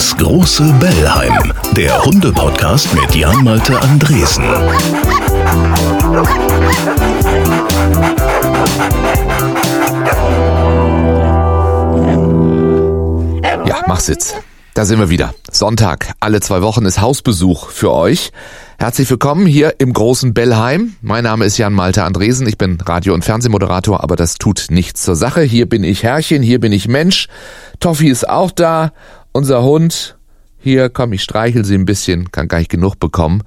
Das große Bellheim, der Hunde-Podcast mit Jan-Malte Andresen. Ja, mach Sitz. Da sind wir wieder. Sonntag, alle zwei Wochen ist Hausbesuch für euch. Herzlich willkommen hier im großen Bellheim. Mein Name ist Jan Malte Andresen. Ich bin Radio- und Fernsehmoderator, aber das tut nichts zur Sache. Hier bin ich Herrchen, hier bin ich Mensch. Toffi ist auch da. Unser Hund hier, komm, ich streichel sie ein bisschen, kann gar nicht genug bekommen.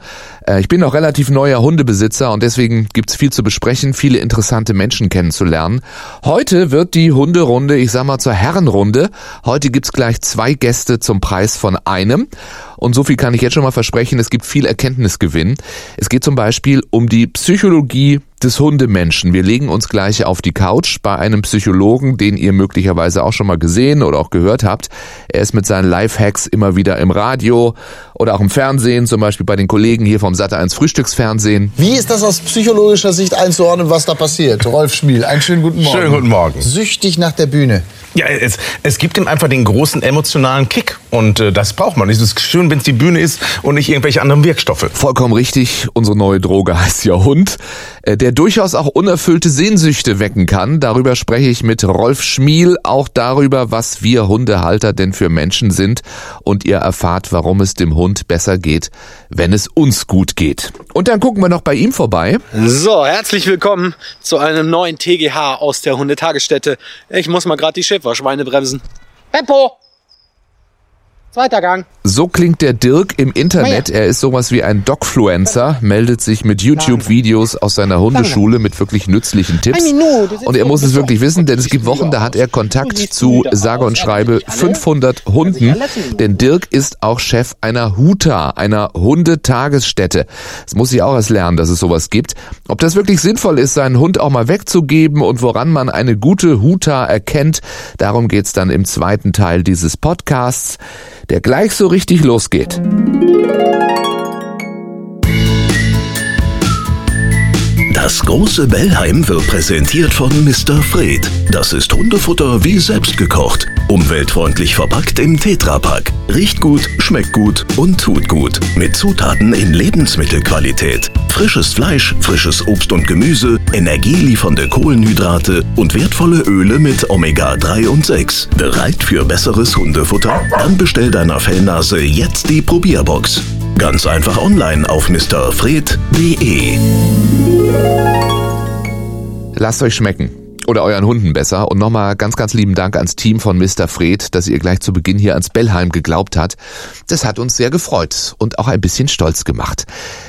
Äh, ich bin noch relativ neuer Hundebesitzer und deswegen gibt's viel zu besprechen, viele interessante Menschen kennenzulernen. Heute wird die Hunderunde, ich sag mal zur Herrenrunde. Heute gibt's gleich zwei Gäste zum Preis von einem. Und so viel kann ich jetzt schon mal versprechen, es gibt viel Erkenntnisgewinn. Es geht zum Beispiel um die Psychologie des Hundemenschen. Wir legen uns gleich auf die Couch bei einem Psychologen, den ihr möglicherweise auch schon mal gesehen oder auch gehört habt. Er ist mit seinen Lifehacks immer wieder im Radio oder auch im Fernsehen, zum Beispiel bei den Kollegen hier vom Sat1 Frühstücksfernsehen. Wie ist das aus psychologischer Sicht einzuordnen, was da passiert? Rolf Schmiel, einen schönen guten Morgen. Schönen guten Morgen. Süchtig nach der Bühne. Ja, es, es gibt ihm einfach den großen emotionalen Kick. Und äh, das braucht man. Es ist schön, wenn es die Bühne ist und nicht irgendwelche anderen Wirkstoffe. Vollkommen richtig. Unsere neue Droge heißt ja Hund, äh, der durchaus auch unerfüllte Sehnsüchte wecken kann. Darüber spreche ich mit Rolf Schmiel, auch darüber, was wir Hundehalter denn für Menschen sind. Und ihr erfahrt, warum es dem Hund besser geht, wenn es uns gut geht. Und dann gucken wir noch bei ihm vorbei. So, herzlich willkommen zu einem neuen TGH aus der Hundetagesstätte. Ich muss mal gerade die Schäferschweine bremsen. Tempo! Zweiter Gang. So klingt der Dirk im Internet. Er ist sowas wie ein Dogfluencer, meldet sich mit YouTube-Videos aus seiner Hundeschule mit wirklich nützlichen Tipps. Und er muss es wirklich wissen, denn es gibt Wochen, da hat er Kontakt zu, sage und schreibe, 500 Hunden. Denn Dirk ist auch Chef einer Huta, einer Hundetagesstätte. Das muss ich auch erst lernen, dass es sowas gibt. Ob das wirklich sinnvoll ist, seinen Hund auch mal wegzugeben und woran man eine gute Huta erkennt, darum geht's dann im zweiten Teil dieses Podcasts der gleich so richtig losgeht. Das große Bellheim wird präsentiert von Mr. Fred. Das ist Hundefutter wie selbst gekocht. Umweltfreundlich verpackt im Tetrapack. Riecht gut, schmeckt gut und tut gut. Mit Zutaten in Lebensmittelqualität. Frisches Fleisch, frisches Obst und Gemüse, energieliefernde Kohlenhydrate und wertvolle Öle mit Omega-3 und 6. Bereit für besseres Hundefutter? Dann bestell deiner Fellnase jetzt die Probierbox. Ganz einfach online auf mrfred.de. Lasst euch schmecken. Oder euren Hunden besser. Und nochmal ganz, ganz lieben Dank ans Team von Mr. Fred, dass ihr gleich zu Beginn hier ans Bellheim geglaubt hat. Das hat uns sehr gefreut und auch ein bisschen stolz gemacht.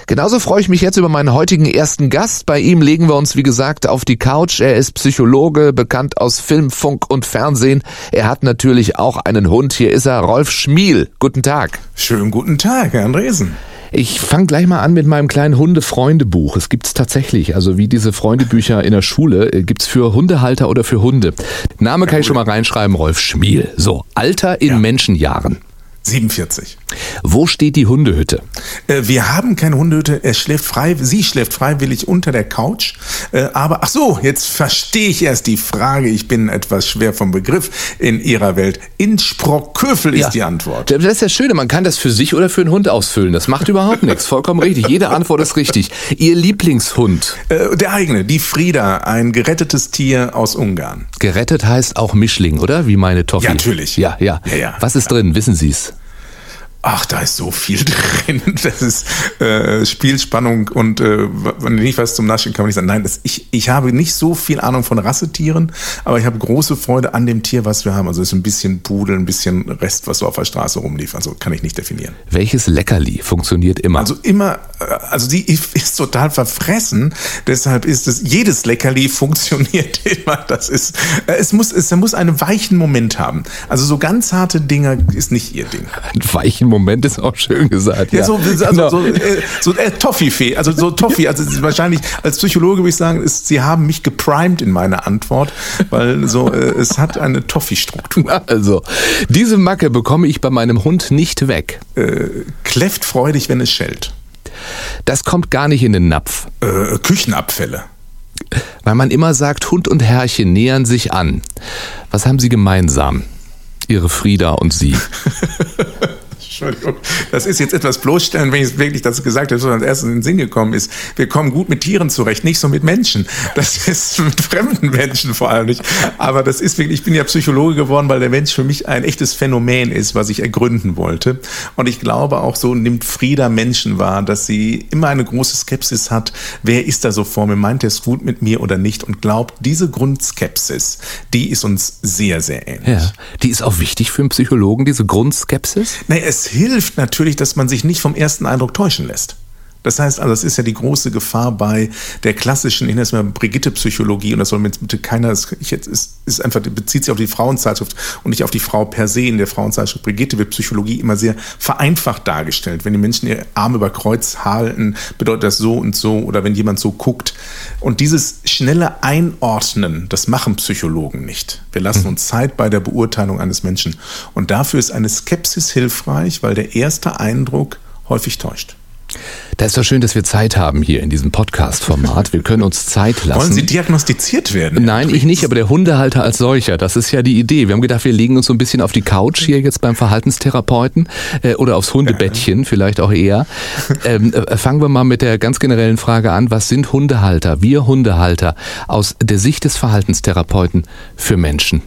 Genauso freue ich mich jetzt über meinen heutigen ersten Gast. Bei ihm legen wir uns, wie gesagt, auf die Couch. Er ist Psychologe, bekannt aus Film, Funk und Fernsehen. Er hat natürlich auch einen Hund. Hier ist er, Rolf Schmiel. Guten Tag. Schönen guten Tag, Herr Andresen. Ich fange gleich mal an mit meinem kleinen Hunde-Freunde-Buch. Es gibt's tatsächlich, also wie diese Freundebücher in der Schule, äh, gibt's für Hundehalter oder für Hunde. Name kann ich schon mal reinschreiben, Rolf Schmiel. So, Alter in Ja. Menschenjahren. 47. Wo steht die Hundehütte? Äh, wir haben keine Hundehütte. Er schläft frei, sie schläft freiwillig unter der Couch. Äh, aber ach so, jetzt verstehe ich erst die Frage. Ich bin etwas schwer vom Begriff in ihrer Welt. In Sprockhövel ist die Antwort. Das ist das Schöne, man kann das für sich oder für einen Hund ausfüllen. Das macht überhaupt nichts. Vollkommen richtig. Jede Antwort ist richtig. Ihr Lieblingshund. Äh, der eigene, die Frieda, ein gerettetes Tier aus Ungarn. Gerettet heißt auch Mischling, oder? Wie meine Toffi. Ja, natürlich. Ja, ja. Ja, ja. Was ist drin? Wissen Sie's? Ach, da ist so viel drin. Das ist äh, Spielspannung und äh, wenn nicht was zum Naschen kann man nicht sagen. Nein, das, ich, ich habe nicht so viel Ahnung von Rassetieren, aber ich habe große Freude an dem Tier, was wir haben. Also es ist ein bisschen Pudel, ein bisschen Rest, was so auf der Straße rumlief. Also kann ich nicht definieren. Welches Leckerli funktioniert immer? Also immer, äh, also die ist total verfressen. Deshalb ist es, jedes Leckerli funktioniert immer. Das ist, äh, es muss, es muss einen weichen Moment haben. Also so ganz harte Dinger ist nicht ihr Ding. Ein weichen Moment ist auch schön gesagt. Ja, so, also, Genau. so, äh, so äh, Toffifee, also so Toffee, also wahrscheinlich als Psychologe würde ich sagen, ist, Sie haben mich geprimed in meiner Antwort, weil so äh, es hat eine Toffee-Struktur. Also, diese Macke bekomme ich bei meinem Hund nicht weg. Äh, kläfft freudig, wenn es schellt. Das kommt gar nicht in den Napf. Äh, Küchenabfälle. Weil man immer sagt, Hund und Herrchen nähern sich an. Was haben sie gemeinsam? Ihre Frieda und Sie? Entschuldigung, das ist jetzt etwas bloßstellen, wenn ich es wirklich das gesagt habe, so als erstes in den Sinn gekommen ist. Wir kommen gut mit Tieren zurecht, nicht so mit Menschen. Das ist mit fremden Menschen vor allem nicht. Aber das ist wirklich, ich bin ja Psychologe geworden, weil der Mensch für mich ein echtes Phänomen ist, was ich ergründen wollte. Und ich glaube auch so nimmt Frieda Menschen wahr, dass sie immer eine große Skepsis hat. Wer ist da so vor mir? Meint er es gut mit mir oder nicht? Und glaubt, diese Grundskepsis, die ist uns sehr, sehr ähnlich. Ja, die ist auch wichtig für einen Psychologen, diese Grundskepsis? Nee, es hilft natürlich, dass man sich nicht vom ersten Eindruck täuschen lässt. Das heißt also, das ist ja die große Gefahr bei der klassischen, ich nenne es mal Brigitte-Psychologie, und das soll mir jetzt bitte keiner, ich jetzt ist, ist einfach, bezieht sich auf die Frauenzeitschrift und nicht auf die Frau per se. In der Frauenzeitschrift Brigitte wird Psychologie immer sehr vereinfacht dargestellt. Wenn die Menschen ihre Arme über Kreuz halten, bedeutet das so und so, oder wenn jemand so guckt. Und dieses schnelle Einordnen, das machen Psychologen nicht. Wir lassen uns Zeit bei der Beurteilung eines Menschen. Und dafür ist eine Skepsis hilfreich, weil der erste Eindruck häufig täuscht. Da ist doch schön, dass wir Zeit haben hier in diesem Podcast-Format. Wir können uns Zeit lassen. Wollen Sie diagnostiziert werden? Nein, ich nicht, aber der Hundehalter als solcher. Das ist ja die Idee. Wir haben gedacht, wir legen uns so ein bisschen auf die Couch hier jetzt beim Verhaltenstherapeuten äh, oder aufs Hundebettchen, vielleicht auch eher. Ähm, äh, fangen wir mal mit der ganz generellen Frage an. Was sind Hundehalter, wir Hundehalter, aus der Sicht des Verhaltenstherapeuten für Menschen?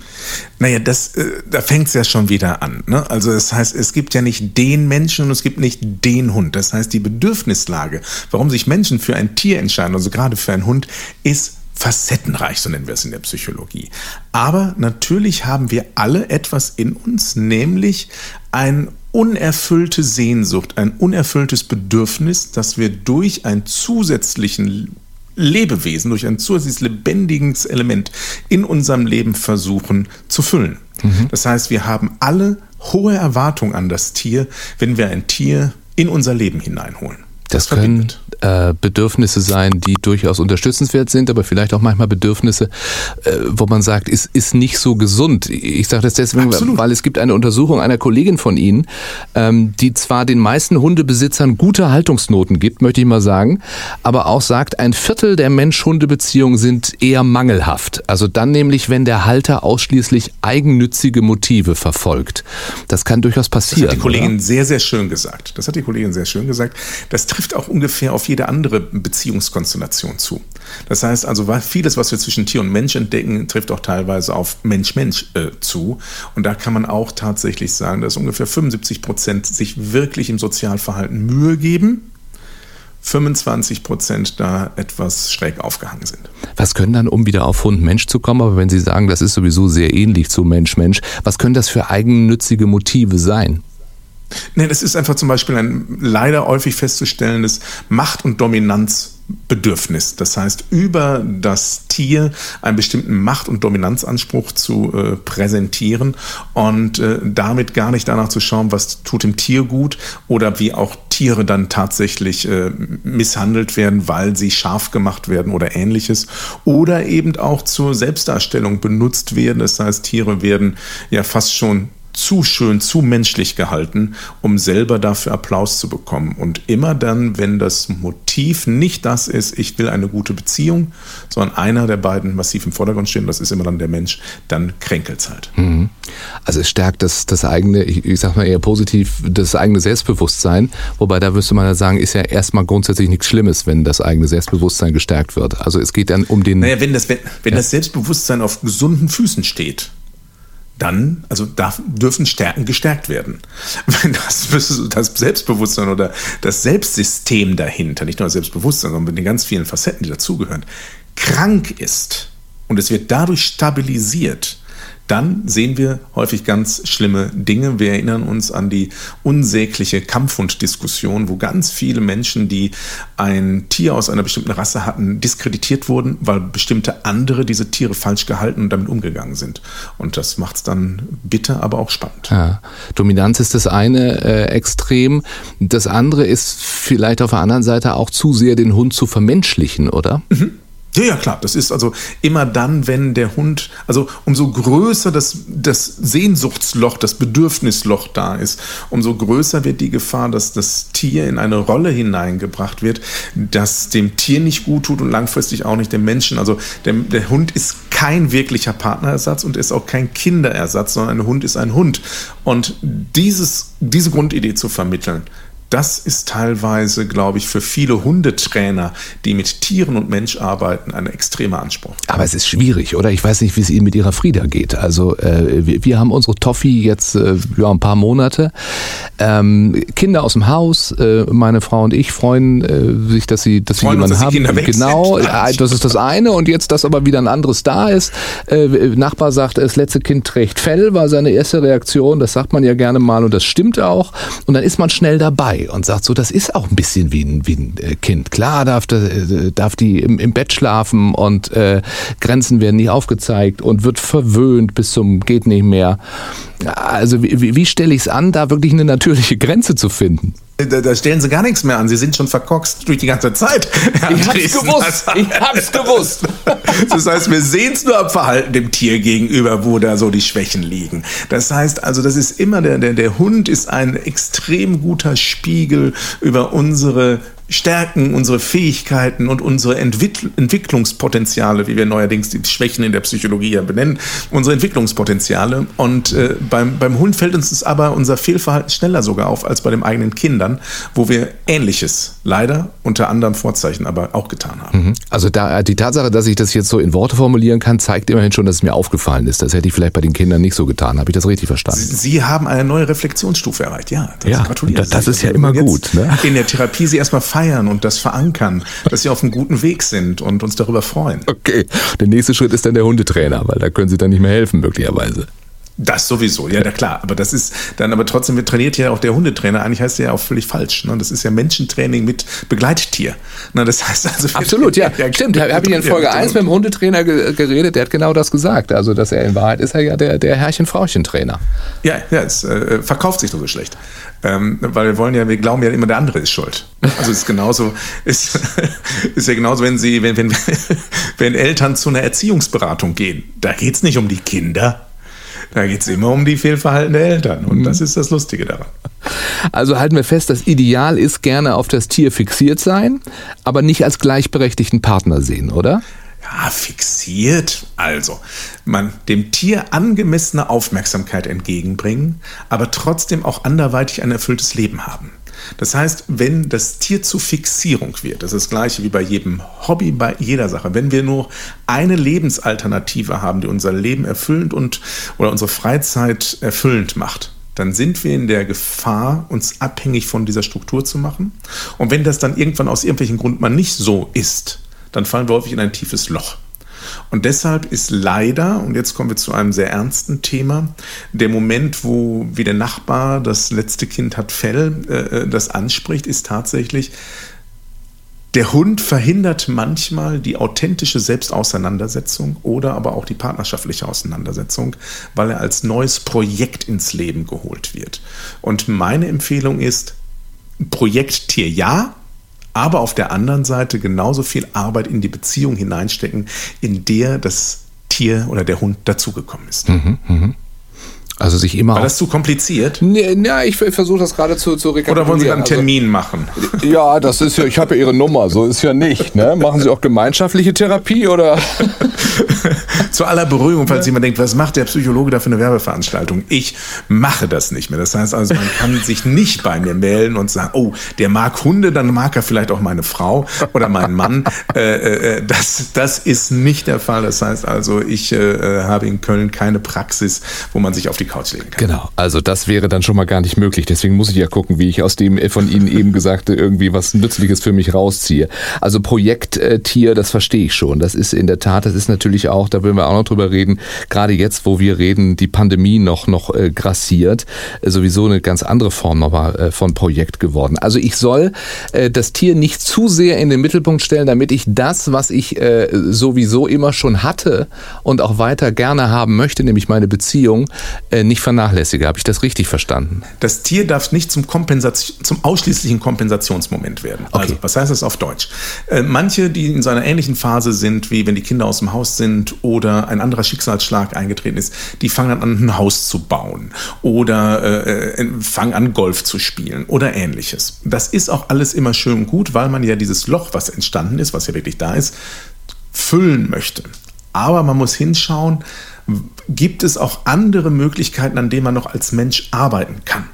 Naja, das, äh, da fängt es ja schon wieder an. Ne? Also das heißt, es gibt ja nicht den Menschen und es gibt nicht den Hund. Das heißt, die Bedürfnislage, warum sich Menschen für ein Tier entscheiden, also gerade für einen Hund, ist facettenreich, so nennen wir es in der Psychologie. Aber natürlich haben wir alle etwas in uns, nämlich eine unerfüllte Sehnsucht, ein unerfülltes Bedürfnis, das wir durch einen zusätzlichen Lebewesen, durch ein zusätzliches lebendiges Element in unserem Leben versuchen zu füllen. Das heißt, wir haben alle hohe Erwartungen an das Tier, wenn wir ein Tier in unser Leben hineinholen. Das, können äh, Bedürfnisse sein, die durchaus unterstützenswert sind, aber vielleicht auch manchmal Bedürfnisse, äh, wo man sagt, ist, ist nicht so gesund. Ich sage das deswegen, Absolut. weil es gibt eine Untersuchung einer Kollegin von Ihnen, ähm, die zwar den meisten Hundebesitzern gute Haltungsnoten gibt, möchte ich mal sagen, aber auch sagt, ein Viertel der Mensch-Hunde-Beziehungen sind eher mangelhaft. Also dann nämlich, wenn der Halter ausschließlich eigennützige Motive verfolgt. Das kann durchaus passieren. Das hat die Kollegin oder? sehr, sehr schön gesagt. Das hat die Kollegin sehr schön gesagt. Das trifft auch ungefähr auf jede andere Beziehungskonstellation zu. Das heißt also, vieles, was wir zwischen Tier und Mensch entdecken, trifft auch teilweise auf Mensch-Mensch äh, zu. Und da kann man auch tatsächlich sagen, dass ungefähr 75 Prozent sich wirklich im Sozialverhalten Mühe geben. 25 Prozent da etwas schräg aufgehangen sind. Was können dann, um wieder auf Hund-Mensch zu kommen, aber wenn Sie sagen, das ist sowieso sehr ähnlich zu Mensch-Mensch, was können das für eigennützige Motive sein? Nee, das ist einfach zum Beispiel ein leider häufig festzustellendes Macht- und Dominanzbedürfnis. Das heißt, über das Tier einen bestimmten Macht- und Dominanzanspruch zu äh, präsentieren und äh, damit gar nicht danach zu schauen, was tut dem Tier gut oder wie auch Tiere dann tatsächlich äh, misshandelt werden, weil sie scharf gemacht werden oder ähnliches. Oder eben auch zur Selbstdarstellung benutzt werden. Das heißt, Tiere werden ja fast schon zu schön, zu menschlich gehalten, um selber dafür Applaus zu bekommen. Und immer dann, wenn das Motiv nicht das ist, ich will eine gute Beziehung, sondern einer der beiden massiv im Vordergrund stehen, das ist immer dann der Mensch, dann kränkelt es halt. Mhm. Also es stärkt das, das eigene, ich, ich sag mal eher positiv, das eigene Selbstbewusstsein, wobei da müsste man ja sagen, ist ja erstmal grundsätzlich nichts Schlimmes, wenn das eigene Selbstbewusstsein gestärkt wird. Also es geht dann um den... Naja, wenn das, wenn, wenn ja. das Selbstbewusstsein auf gesunden Füßen steht, dann, also darf, dürfen Stärken gestärkt werden. Wenn das, das Selbstbewusstsein oder das Selbstsystem dahinter, nicht nur das Selbstbewusstsein, sondern mit den ganz vielen Facetten, die dazugehören, krank ist und es wird dadurch stabilisiert, dann sehen wir häufig ganz schlimme Dinge. Wir erinnern uns an die unsägliche Kampfhund-Diskussion, wo ganz viele Menschen, die ein Tier aus einer bestimmten Rasse hatten, diskreditiert wurden, weil bestimmte andere diese Tiere falsch gehalten und damit umgegangen sind. Und das macht es dann bitter, aber auch spannend. Ja. Dominanz ist das eine äh, Extrem. Das andere ist vielleicht auf der anderen Seite auch zu sehr den Hund zu vermenschlichen, oder? Mhm. Ja, ja, klar. Das ist also immer dann, wenn der Hund, also umso größer das, das Sehnsuchtsloch, das Bedürfnisloch da ist, umso größer wird die Gefahr, dass das Tier in eine Rolle hineingebracht wird, das dem Tier nicht gut tut und langfristig auch nicht dem Menschen. Also der, der Hund ist kein wirklicher Partnerersatz und ist auch kein Kinderersatz, sondern ein Hund ist ein Hund. Und dieses, diese Grundidee zu vermitteln, das ist teilweise, glaube ich, für viele Hundetrainer, die mit Tieren und Mensch arbeiten, ein extremer Anspruch. Aber es ist schwierig, oder? Ich weiß nicht, wie es Ihnen mit Ihrer Frieda geht. Also äh, wir, wir, haben unsere Toffee jetzt äh, ja, ein paar Monate. Ähm, Kinder aus dem Haus, äh, meine Frau und ich freuen äh, sich, dass sie, dass freuen sie jemanden uns, dass haben. genau, das ist das eine. Und jetzt, dass aber wieder ein anderes da ist. Äh, Nachbar sagt, das letzte Kind trägt Fell, war seine erste Reaktion. Das sagt man ja gerne mal und das stimmt auch. Und dann ist man schnell dabei und sagt so, das ist auch ein bisschen wie ein, wie ein äh, Kind. Klar darf, äh, darf die im, im Bett schlafen und äh, Grenzen werden nicht aufgezeigt und wird verwöhnt bis zum geht nicht mehr. Also wie, wie stelle ich es an, da wirklich eine natürliche Grenze zu finden? Da, da, stellen sie gar nichts mehr an. Sie sind schon verkorkst durch die ganze Zeit. Ich hab's gewusst. Ich hab's gewusst. Das heißt, wir sehen es nur am Verhalten dem Tier gegenüber, wo da so die Schwächen liegen. Das heißt also, das ist immer der, der, der Hund ist ein extrem guter Spiegel über unsere Stärken, unsere Fähigkeiten und unsere Entwick Entwicklungspotenziale, wie wir neuerdings die Schwächen in der Psychologie ja benennen, unsere Entwicklungspotenziale. Und äh, beim, beim Hund fällt uns aber unser Fehlverhalten schneller sogar auf als bei den eigenen Kindern, wo wir Ähnliches leider unter anderem Vorzeichen aber auch getan haben. Mhm. Also da, die Tatsache, dass ich das jetzt so in Worte formulieren kann, zeigt immerhin schon, dass es mir aufgefallen ist. Das hätte ich vielleicht bei den Kindern nicht so getan. Habe ich das richtig verstanden? Sie, Sie haben eine neue Reflexionsstufe erreicht. Ja, das ja, gratuliere. Das, das ist ja immer gut. Ne? In der Therapie Sie erstmal feiern und das verankern, dass sie auf einem guten Weg sind und uns darüber freuen. Okay, der nächste Schritt ist dann der Hundetrainer, weil da können sie dann nicht mehr helfen, möglicherweise. Das sowieso, ja, klar. Aber das ist dann aber trotzdem wird trainiert ja auch der Hundetrainer. Eigentlich heißt der ja auch völlig falsch. Ne? Das ist ja Menschentraining mit Begleittier. Ne? Das heißt also. Absolut, ja. ja stimmt. Da habe ich in Folge 1 mit dem Hundetrainer geredet, der hat genau das gesagt. Also, dass er in Wahrheit ist er ja der, der Herrchen-Frauchen-Trainer. Ja, ja, es äh, verkauft sich nur so schlecht. Ähm, weil wir wollen ja, wir glauben ja immer, der andere ist schuld. Also es ist genauso, ist, ist ja genauso, wenn sie, wenn, wenn, wenn Eltern zu einer Erziehungsberatung gehen. Da geht es nicht um die Kinder, da geht es immer um die Fehlverhalten der Eltern. Und das ist das Lustige daran. Also halten wir fest, das Ideal ist gerne auf das Tier fixiert sein, aber nicht als gleichberechtigten Partner sehen, oder? Ja, fixiert. Also, man dem Tier angemessene Aufmerksamkeit entgegenbringen, aber trotzdem auch anderweitig ein erfülltes Leben haben. Das heißt, wenn das Tier zur Fixierung wird, das ist das gleiche wie bei jedem Hobby, bei jeder Sache, wenn wir nur eine Lebensalternative haben, die unser Leben erfüllend und oder unsere Freizeit erfüllend macht, dann sind wir in der Gefahr, uns abhängig von dieser Struktur zu machen. Und wenn das dann irgendwann aus irgendwelchen Grund mal nicht so ist, dann fallen wir häufig in ein tiefes Loch. Und deshalb ist leider, und jetzt kommen wir zu einem sehr ernsten Thema, der Moment, wo wie der Nachbar, das letzte Kind hat Fell, äh, äh, das anspricht, ist tatsächlich, der Hund verhindert manchmal die authentische Selbstauseinandersetzung oder aber auch die partnerschaftliche Auseinandersetzung, weil er als neues Projekt ins Leben geholt wird. Und meine Empfehlung ist, Projekttier ja, aber auf der anderen Seite genauso viel Arbeit in die Beziehung hineinstecken, in der das Tier oder der Hund dazugekommen ist. Mhm, mh. Also sich immer. War das zu kompliziert? Nee, ja, ich versuche das gerade zu, zu rekapitulieren. Oder wollen Sie einen also Termin also, machen? Ja, das ist ja, ich habe ja Ihre Nummer, so ist ja nicht. Ne? Machen Sie auch gemeinschaftliche Therapie oder? zu aller Beruhigung, falls ja. jemand denkt, was macht der Psychologe da für eine Werbeveranstaltung? Ich mache das nicht mehr. Das heißt also, man kann sich nicht bei mir melden und sagen, oh, der mag Hunde, dann mag er vielleicht auch meine Frau oder meinen Mann. Äh, äh, äh, das, das ist nicht der Fall. Das heißt also, ich äh, äh, habe in Köln keine Praxis, wo man sich auf die Couch legen kann. Genau, also das wäre dann schon mal gar nicht möglich. Deswegen muss ich ja gucken, wie ich aus dem von Ihnen eben Gesagte irgendwie was Nützliches für mich rausziehe. Also Projekttier, das verstehe ich schon. Das ist in der Tat, das ist natürlich auch auch, da würden wir auch noch drüber reden, gerade jetzt, wo wir reden, die Pandemie noch, noch äh, grassiert, äh, sowieso eine ganz andere Form aber äh, von Projekt geworden. Also ich soll äh, das Tier nicht zu sehr in den Mittelpunkt stellen, damit ich das, was ich äh, sowieso immer schon hatte und auch weiter gerne haben möchte, nämlich meine Beziehung, äh, nicht vernachlässige. Habe ich das richtig verstanden? Das Tier darf nicht zum, Kompensation, zum ausschließlichen Kompensationsmoment werden. Okay. Also, was heißt das auf Deutsch? Äh, manche, die in so einer ähnlichen Phase sind, wie wenn die Kinder aus dem Haus sind oder ein anderer Schicksalsschlag eingetreten ist, die fangen dann an, ein Haus zu bauen oder äh, äh, fangen an, Golf zu spielen oder ähnliches. Das ist auch alles immer schön und gut, weil man ja dieses Loch, was entstanden ist, was ja wirklich da ist, füllen möchte. Aber man muss hinschauen, gibt es auch andere Möglichkeiten, an denen man noch als Mensch arbeiten kann.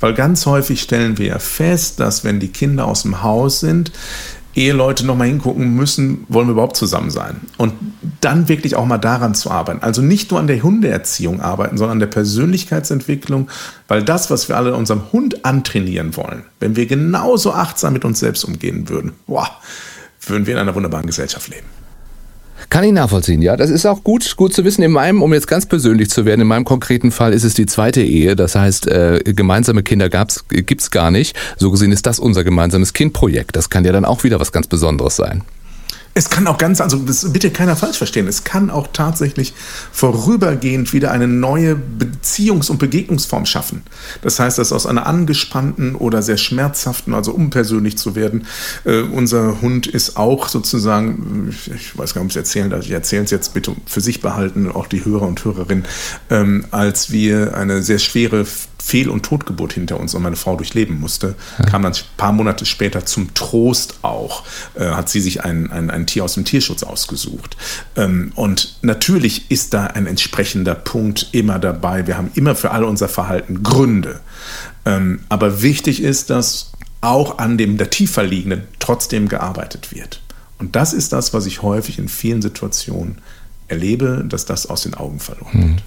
Weil ganz häufig stellen wir ja fest, dass wenn die Kinder aus dem Haus sind, Eheleute nochmal hingucken müssen, wollen wir überhaupt zusammen sein? Und dann wirklich auch mal daran zu arbeiten. Also nicht nur an der Hundeerziehung arbeiten, sondern an der Persönlichkeitsentwicklung, weil das, was wir alle unserem Hund antrainieren wollen, wenn wir genauso achtsam mit uns selbst umgehen würden, boah, würden wir in einer wunderbaren Gesellschaft leben. Kann ich nachvollziehen, ja. Das ist auch gut, gut zu wissen. In meinem, um jetzt ganz persönlich zu werden, in meinem konkreten Fall ist es die zweite Ehe. Das heißt, äh, gemeinsame Kinder gibt's gar nicht. So gesehen ist das unser gemeinsames Kindprojekt. Das kann ja dann auch wieder was ganz Besonderes sein. Es kann auch ganz, also bitte keiner falsch verstehen, es kann auch tatsächlich vorübergehend wieder eine neue Beziehungs- und Begegnungsform schaffen. Das heißt, dass aus einer angespannten oder sehr schmerzhaften, also unpersönlich zu werden, äh, unser Hund ist auch sozusagen, ich weiß gar nicht, ob ich es erzählen darf, ich erzähle es jetzt bitte für sich behalten, auch die Hörer und Hörerinnen, ähm, als wir eine sehr schwere Fehl- und Totgeburt hinter uns und meine Frau durchleben musste, kam dann ein paar Monate später zum Trost auch, äh, hat sie sich ein, ein, ein Tier aus dem Tierschutz ausgesucht. Ähm, und natürlich ist da ein entsprechender Punkt immer dabei. Wir haben immer für all unser Verhalten Gründe. Ähm, aber wichtig ist, dass auch an dem der tiefer liegenden trotzdem gearbeitet wird. Und das ist das, was ich häufig in vielen Situationen erlebe, dass das aus den Augen verloren wird.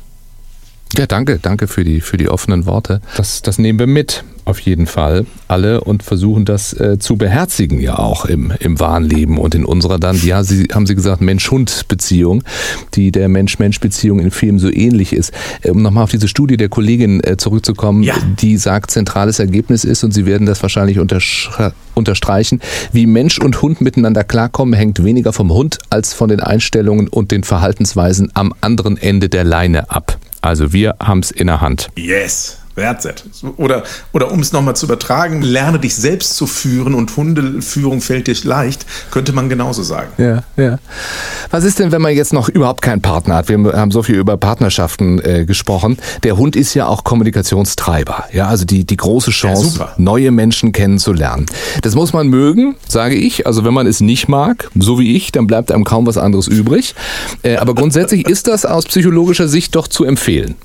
Ja, danke, danke für die, für die offenen Worte. Das, das nehmen wir mit, auf jeden Fall, alle und versuchen das äh, zu beherzigen ja auch im, im wahren Leben und in unserer dann, ja, Sie haben Sie gesagt, Mensch-Hund-Beziehung, die der Mensch-Mensch-Beziehung in Filmen so ähnlich ist. Äh, Um nochmal auf diese Studie der Kollegin äh, zurückzukommen, Ja. die sagt, zentrales Ergebnis ist, und Sie werden das wahrscheinlich unterstreichen, wie Mensch und Hund miteinander klarkommen, hängt weniger vom Hund als von den Einstellungen und den Verhaltensweisen am anderen Ende der Leine ab. Also wir haben es in der Hand. Yes. That's it. Oder, oder um es nochmal zu übertragen, lerne dich selbst zu führen und Hundeführung fällt dir leicht, könnte man genauso sagen. Ja, ja. Was ist denn, wenn man jetzt noch überhaupt keinen Partner hat? Wir haben so viel über Partnerschaften äh, gesprochen. Der Hund ist ja auch Kommunikationstreiber. Ja, also die, die große Chance, super. neue Menschen kennenzulernen. Das muss man mögen, sage ich. Also wenn man es nicht mag, so wie ich, dann bleibt einem kaum was anderes übrig. Äh, aber grundsätzlich ist das aus psychologischer Sicht doch zu empfehlen.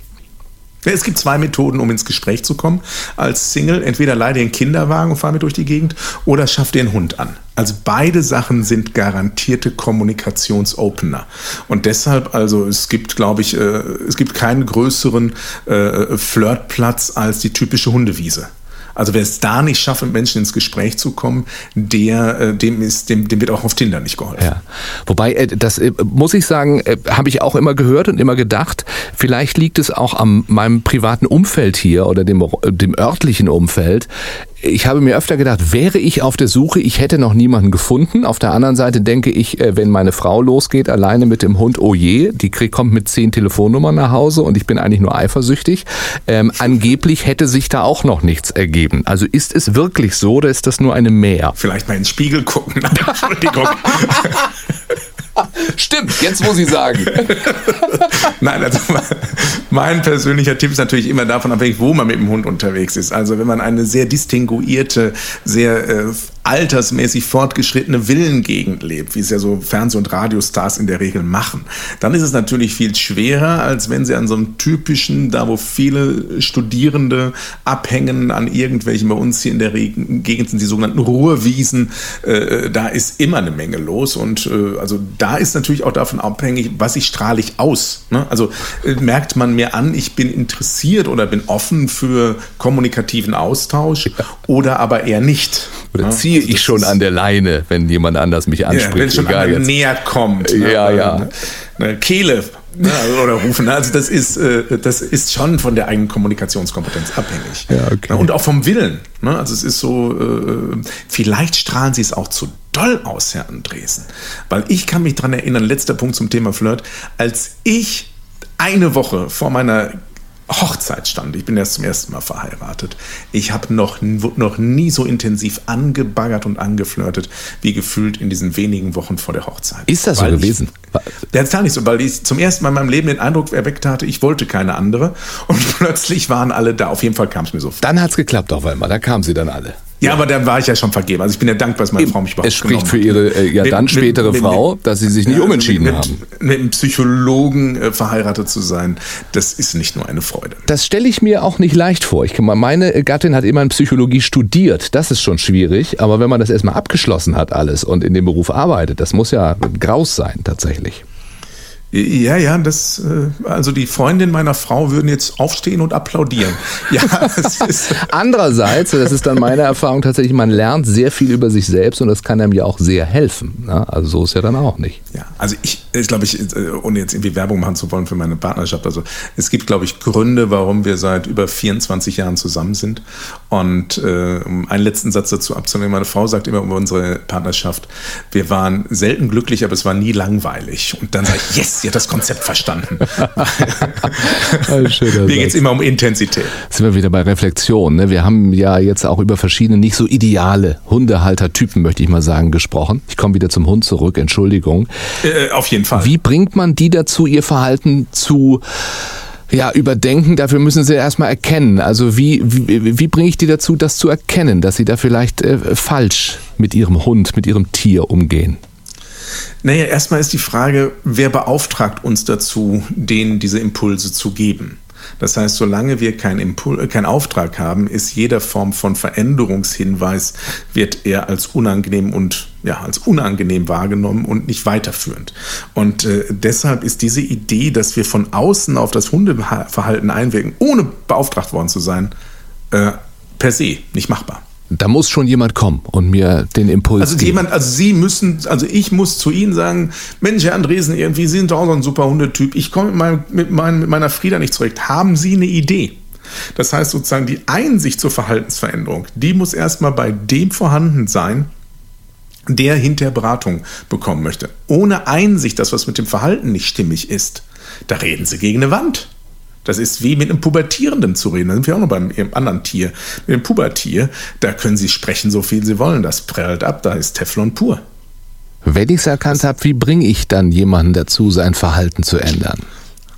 Es gibt zwei Methoden, um ins Gespräch zu kommen. Als Single, entweder leih dir einen Kinderwagen und fahr mit durch die Gegend oder schaff dir einen Hund an. Also beide Sachen sind garantierte Kommunikationsopener. Und deshalb, also es gibt, glaube ich, äh, es gibt keinen größeren äh, Flirtplatz als die typische Hundewiese. Also wer es da nicht schafft, mit Menschen ins Gespräch zu kommen, der, äh, dem, ist, dem, dem wird auch auf Tinder nicht geholfen. Ja. Wobei, äh, das äh, muss ich sagen, äh, habe ich auch immer gehört und immer gedacht, vielleicht liegt es auch an meinem privaten Umfeld hier oder dem, dem örtlichen Umfeld. Ich habe mir öfter gedacht, wäre ich auf der Suche, ich hätte noch niemanden gefunden. Auf der anderen Seite denke ich, äh, wenn meine Frau losgeht, alleine mit dem Hund, oh je, die krieg, kommt mit zehn Telefonnummern nach Hause und ich bin eigentlich nur eifersüchtig. Ähm, angeblich hätte sich da auch noch nichts ergeben. Also ist es wirklich so oder ist das nur eine Mehr? Vielleicht mal in den Spiegel gucken. Entschuldigung. Stimmt, jetzt muss ich sagen. Nein, also mein persönlicher Tipp ist natürlich immer davon abhängig, wo man mit dem Hund unterwegs ist. Also wenn man eine sehr distinguierte, sehr äh, altersmäßig fortgeschrittene Villengegend lebt, wie es ja so Fernseh- und Radiostars in der Regel machen, dann ist es natürlich viel schwerer, als wenn sie an so einem typischen, da wo viele Studierende abhängen, an irgendwelchen, bei uns hier in der Gegend sind die sogenannten Ruhrwiesen, äh, da ist immer eine Menge los und äh, also da ist natürlich auch davon abhängig, was ich strahle ich aus. Ne? Also äh, merkt man mir an, ich bin interessiert oder bin offen für kommunikativen Austausch oder aber eher nicht. Oder ne? ziehe Also ich schon an der Leine, wenn jemand anders mich ja, wenn anspricht? schon egal näher kommt. ne? Ja, ja. Eine Kehle ne, oder rufen. Also das ist, äh, das ist schon von der eigenen Kommunikationskompetenz abhängig. Ja, okay. Und auch vom Willen. Ne? Also es ist so, äh, vielleicht strahlen sie es auch zu doll aus, Herr Andresen. Weil ich kann mich dran erinnern, letzter Punkt zum Thema Flirt, als ich eine Woche vor meiner Hochzeit stand. Ich bin erst zum ersten Mal verheiratet. Ich habe noch, noch nie so intensiv angebaggert und angeflirtet, wie gefühlt in diesen wenigen Wochen vor der Hochzeit. Ist das so Weil gewesen? Ich, der ist gar nicht so, weil ich zum ersten Mal in meinem Leben den Eindruck erweckt hatte, ich wollte keine andere. Und plötzlich waren alle da. Auf jeden Fall kam es mir so vor. Dann hat es geklappt auf einmal. Da kamen sie dann alle. Ja, aber dann war ich ja schon vergeben. Also ich bin ja dankbar, dass meine Frau mich überhaupt Es spricht für hat. ihre äh, ja Mit- dann spätere mit- Frau, mit- dass sie sich nicht Ja, also umentschieden mit, haben. Mit einem Psychologen äh, verheiratet zu sein, das ist nicht nur eine Freude. Das stelle ich mir auch nicht leicht vor. Ich, kann mal- meine Gattin hat immerhin Psychologie studiert. Das ist schon schwierig. Aber wenn man das erstmal abgeschlossen hat alles und in dem Beruf arbeitet, das muss ja ein Graus sein tatsächlich. Ja, ja, das, äh, also die Freundin meiner Frau würden jetzt aufstehen und applaudieren. Ja, es ist, Andererseits, das ist dann meine Erfahrung tatsächlich, man lernt sehr viel über sich selbst und das kann einem ja auch sehr helfen. ne? Also so ist ja dann auch nicht. ja, also ich, ich glaube, ich, äh, ohne jetzt irgendwie Werbung machen zu wollen für meine Partnerschaft, also es gibt, glaube ich, Gründe, warum wir seit über 24 Jahren zusammen sind. Und äh, um einen letzten Satz dazu abzunehmen, meine Frau sagt immer über unsere Partnerschaft, wir waren selten glücklich, aber es war nie langweilig. Und dann sage ich, yes, sie hat das Konzept verstanden. Mir geht es immer um Intensität. Sind wir wieder bei Reflexion. Ne? Wir haben ja jetzt auch über verschiedene nicht so ideale Hundehaltertypen, möchte ich mal sagen, gesprochen. Ich komme wieder zum Hund zurück, Entschuldigung. Äh, auf jeden Fall. Wie bringt man die dazu, ihr Verhalten zu ja, überdenken? Dafür müssen sie erstmal erkennen. Also wie, wie, wie bringe ich die dazu, das zu erkennen, dass sie da vielleicht äh, falsch mit ihrem Hund, mit ihrem Tier umgehen? Naja, erstmal ist die Frage, wer beauftragt uns dazu, denen diese Impulse zu geben? Das heißt, solange wir keinen Impul äh, keinen Auftrag haben, ist jeder Form von Veränderungshinweis wird er als unangenehm und ja als unangenehm wahrgenommen und nicht weiterführend. Und äh, deshalb ist diese Idee, dass wir von außen auf das Hundeverhalten einwirken, ohne beauftragt worden zu sein, äh, per se nicht machbar. Da muss schon jemand kommen und mir den Impuls Also geben. jemand, also Sie müssen, also ich muss zu Ihnen sagen, Mensch, Herr Andresen, irgendwie, Sie sind doch auch so ein super Hundetyp. Ich komme mit, meinem, mit, meinem, mit meiner Frieda nicht zurecht. Haben Sie eine Idee? Das heißt sozusagen, die Einsicht zur Verhaltensveränderung, die muss erstmal bei dem vorhanden sein, der hinter Beratung bekommen möchte. Ohne Einsicht, dass was mit dem Verhalten nicht stimmig ist, da reden Sie gegen eine Wand. Das ist wie mit einem Pubertierenden zu reden. Da sind wir auch noch beim anderen Tier. Mit dem Pubertier, da können Sie sprechen, so viel Sie wollen. Das prellt ab, da ist Teflon pur. Wenn ich es erkannt habe, wie bringe ich dann jemanden dazu, sein Verhalten zu ändern?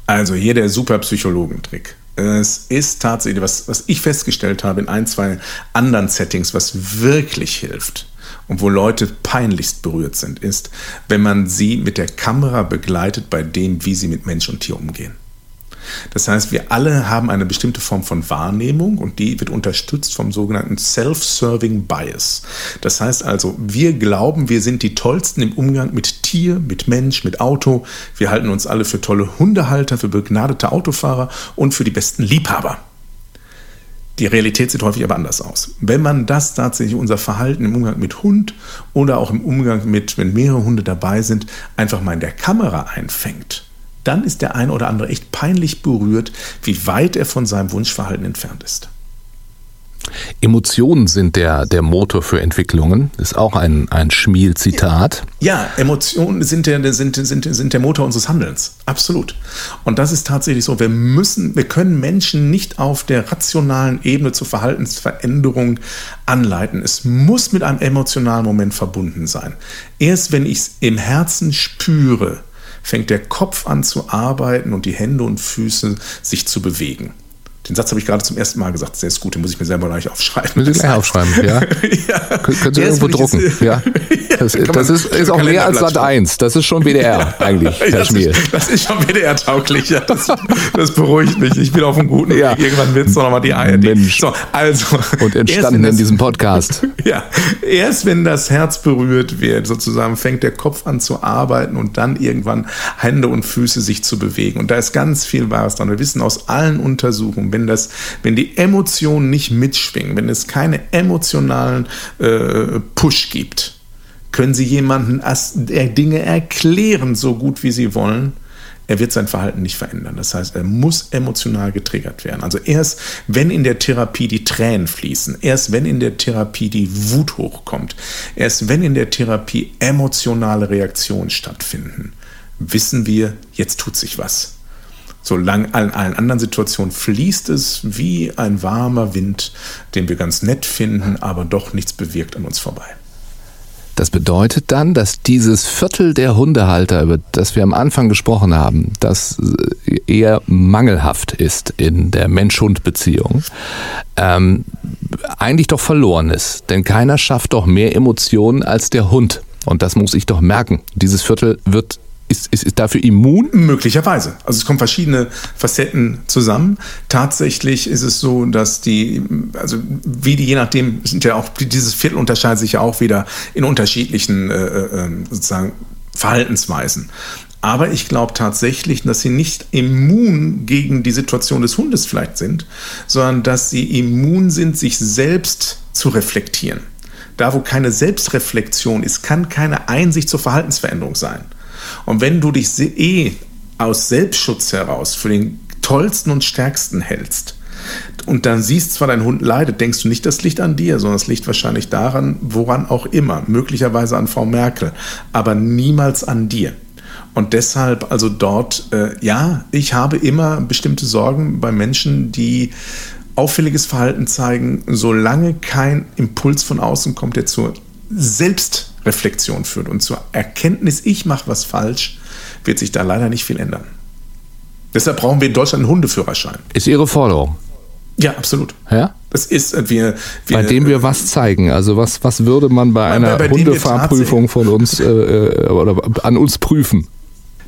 Also hier der super Psychologentrick. Es ist tatsächlich, was, was ich festgestellt habe in ein, zwei anderen Settings, was wirklich hilft und wo Leute peinlichst berührt sind, ist, wenn man sie mit der Kamera begleitet bei dem, wie sie mit Mensch und Tier umgehen. Das heißt, wir alle haben eine bestimmte Form von Wahrnehmung und die wird unterstützt vom sogenannten Self-Serving Bias. Das heißt also, wir glauben, wir sind die Tollsten im Umgang mit Tier, mit Mensch, mit Auto. Wir halten uns alle für tolle Hundehalter, für begnadete Autofahrer und für die besten Liebhaber. Die Realität sieht häufig aber anders aus. Wenn man das tatsächlich, unser Verhalten im Umgang mit Hund oder auch im Umgang mit, wenn mehrere Hunde dabei sind, einfach mal in der Kamera einfängt, dann ist der eine oder andere echt peinlich berührt, wie weit er von seinem Wunschverhalten entfernt ist. Emotionen sind der, der Motor für Entwicklungen. Ist auch ein, ein Schmiel-Zitat. Ja, Emotionen sind der, sind, sind, sind der Motor unseres Handelns. Absolut. Und das ist tatsächlich so. Wir müssen, wir können Menschen nicht auf der rationalen Ebene zur Verhaltensveränderung anleiten. Es muss mit einem emotionalen Moment verbunden sein. Erst wenn ich es im Herzen spüre, fängt der Kopf an zu arbeiten und die Hände und Füße sich zu bewegen. Den Satz habe ich gerade zum ersten Mal gesagt. Der ist gut, den muss ich mir selber gleich aufschreiben. Müssen Sie gleich aufschreiben, ja? ja. Können Sie irgendwo drucken, ja? Das, das ist, ist auch mehr als Sat 1. Das ist schon WDR eigentlich, Herr das, Schmiel. ist, das ist schon WDR-tauglich. Ja, das, das beruhigt mich. Ich bin auf einem guten Ja. Weg. Irgendwann wird es doch nochmal die ARD. Mensch. So, also. Und entstanden das- in diesem Podcast. Ja, erst wenn das Herz berührt wird, sozusagen, fängt der Kopf an zu arbeiten und dann irgendwann Hände und Füße sich zu bewegen. Und da ist ganz viel Wahres dran. Wir wissen aus allen Untersuchungen, wenn das, wenn die Emotionen nicht mitschwingen, wenn es keine emotionalen äh, Push gibt, können Sie jemanden Dinge erklären, so gut wie Sie wollen. er wird sein Verhalten nicht verändern. Das heißt, er muss emotional getriggert werden. Also erst wenn in der Therapie die Tränen fließen, erst wenn in der Therapie die Wut hochkommt, erst wenn in der Therapie emotionale Reaktionen stattfinden, wissen wir, jetzt tut sich was. Solange in allen anderen Situationen fließt es wie ein warmer Wind, den wir ganz nett finden, aber doch nichts bewirkt an uns vorbei. Das bedeutet dann, dass dieses Viertel der Hundehalter, über das wir am Anfang gesprochen haben, das eher mangelhaft ist in der Mensch-Hund-Beziehung, ähm, eigentlich doch verloren ist. Denn keiner schafft doch mehr Emotionen als der Hund. Und das muss ich doch merken. Dieses Viertel wird ist, ist, ist dafür immun? Möglicherweise. Also es kommen verschiedene Facetten zusammen. Tatsächlich ist es so, dass die, also wie die je nachdem, sind ja auch, dieses Viertel unterscheidet sich ja auch wieder in unterschiedlichen äh, äh, ähm, sozusagen Verhaltensweisen. Aber ich glaube tatsächlich, dass sie nicht immun gegen die Situation des Hundes vielleicht sind, sondern dass sie immun sind, sich selbst zu reflektieren. Da, wo keine Selbstreflexion ist, kann keine Einsicht zur Verhaltensveränderung sein. Und wenn du dich eh aus Selbstschutz heraus für den tollsten und stärksten hältst, und dann siehst zwar, dein Hund leidet, denkst du nicht, das liegt an dir, sondern es liegt wahrscheinlich daran, woran auch immer, möglicherweise an Frau Merkel, aber niemals an dir. Und deshalb also dort, äh, ja, ich habe immer bestimmte Sorgen bei Menschen, die auffälliges Verhalten zeigen, solange kein Impuls von außen kommt, der zur Selbstreflexion führt und zur Erkenntnis, ich mache was falsch, wird sich da leider nicht viel ändern. Deshalb brauchen wir in Deutschland einen Hundeführerschein. Ist Ihre Forderung? Ja, absolut. Ja? Das ist, äh, wir, wir, bei dem wir was zeigen. Also was, was würde man bei, bei einer bei Hundefahrprüfung von uns äh, äh, oder an uns prüfen?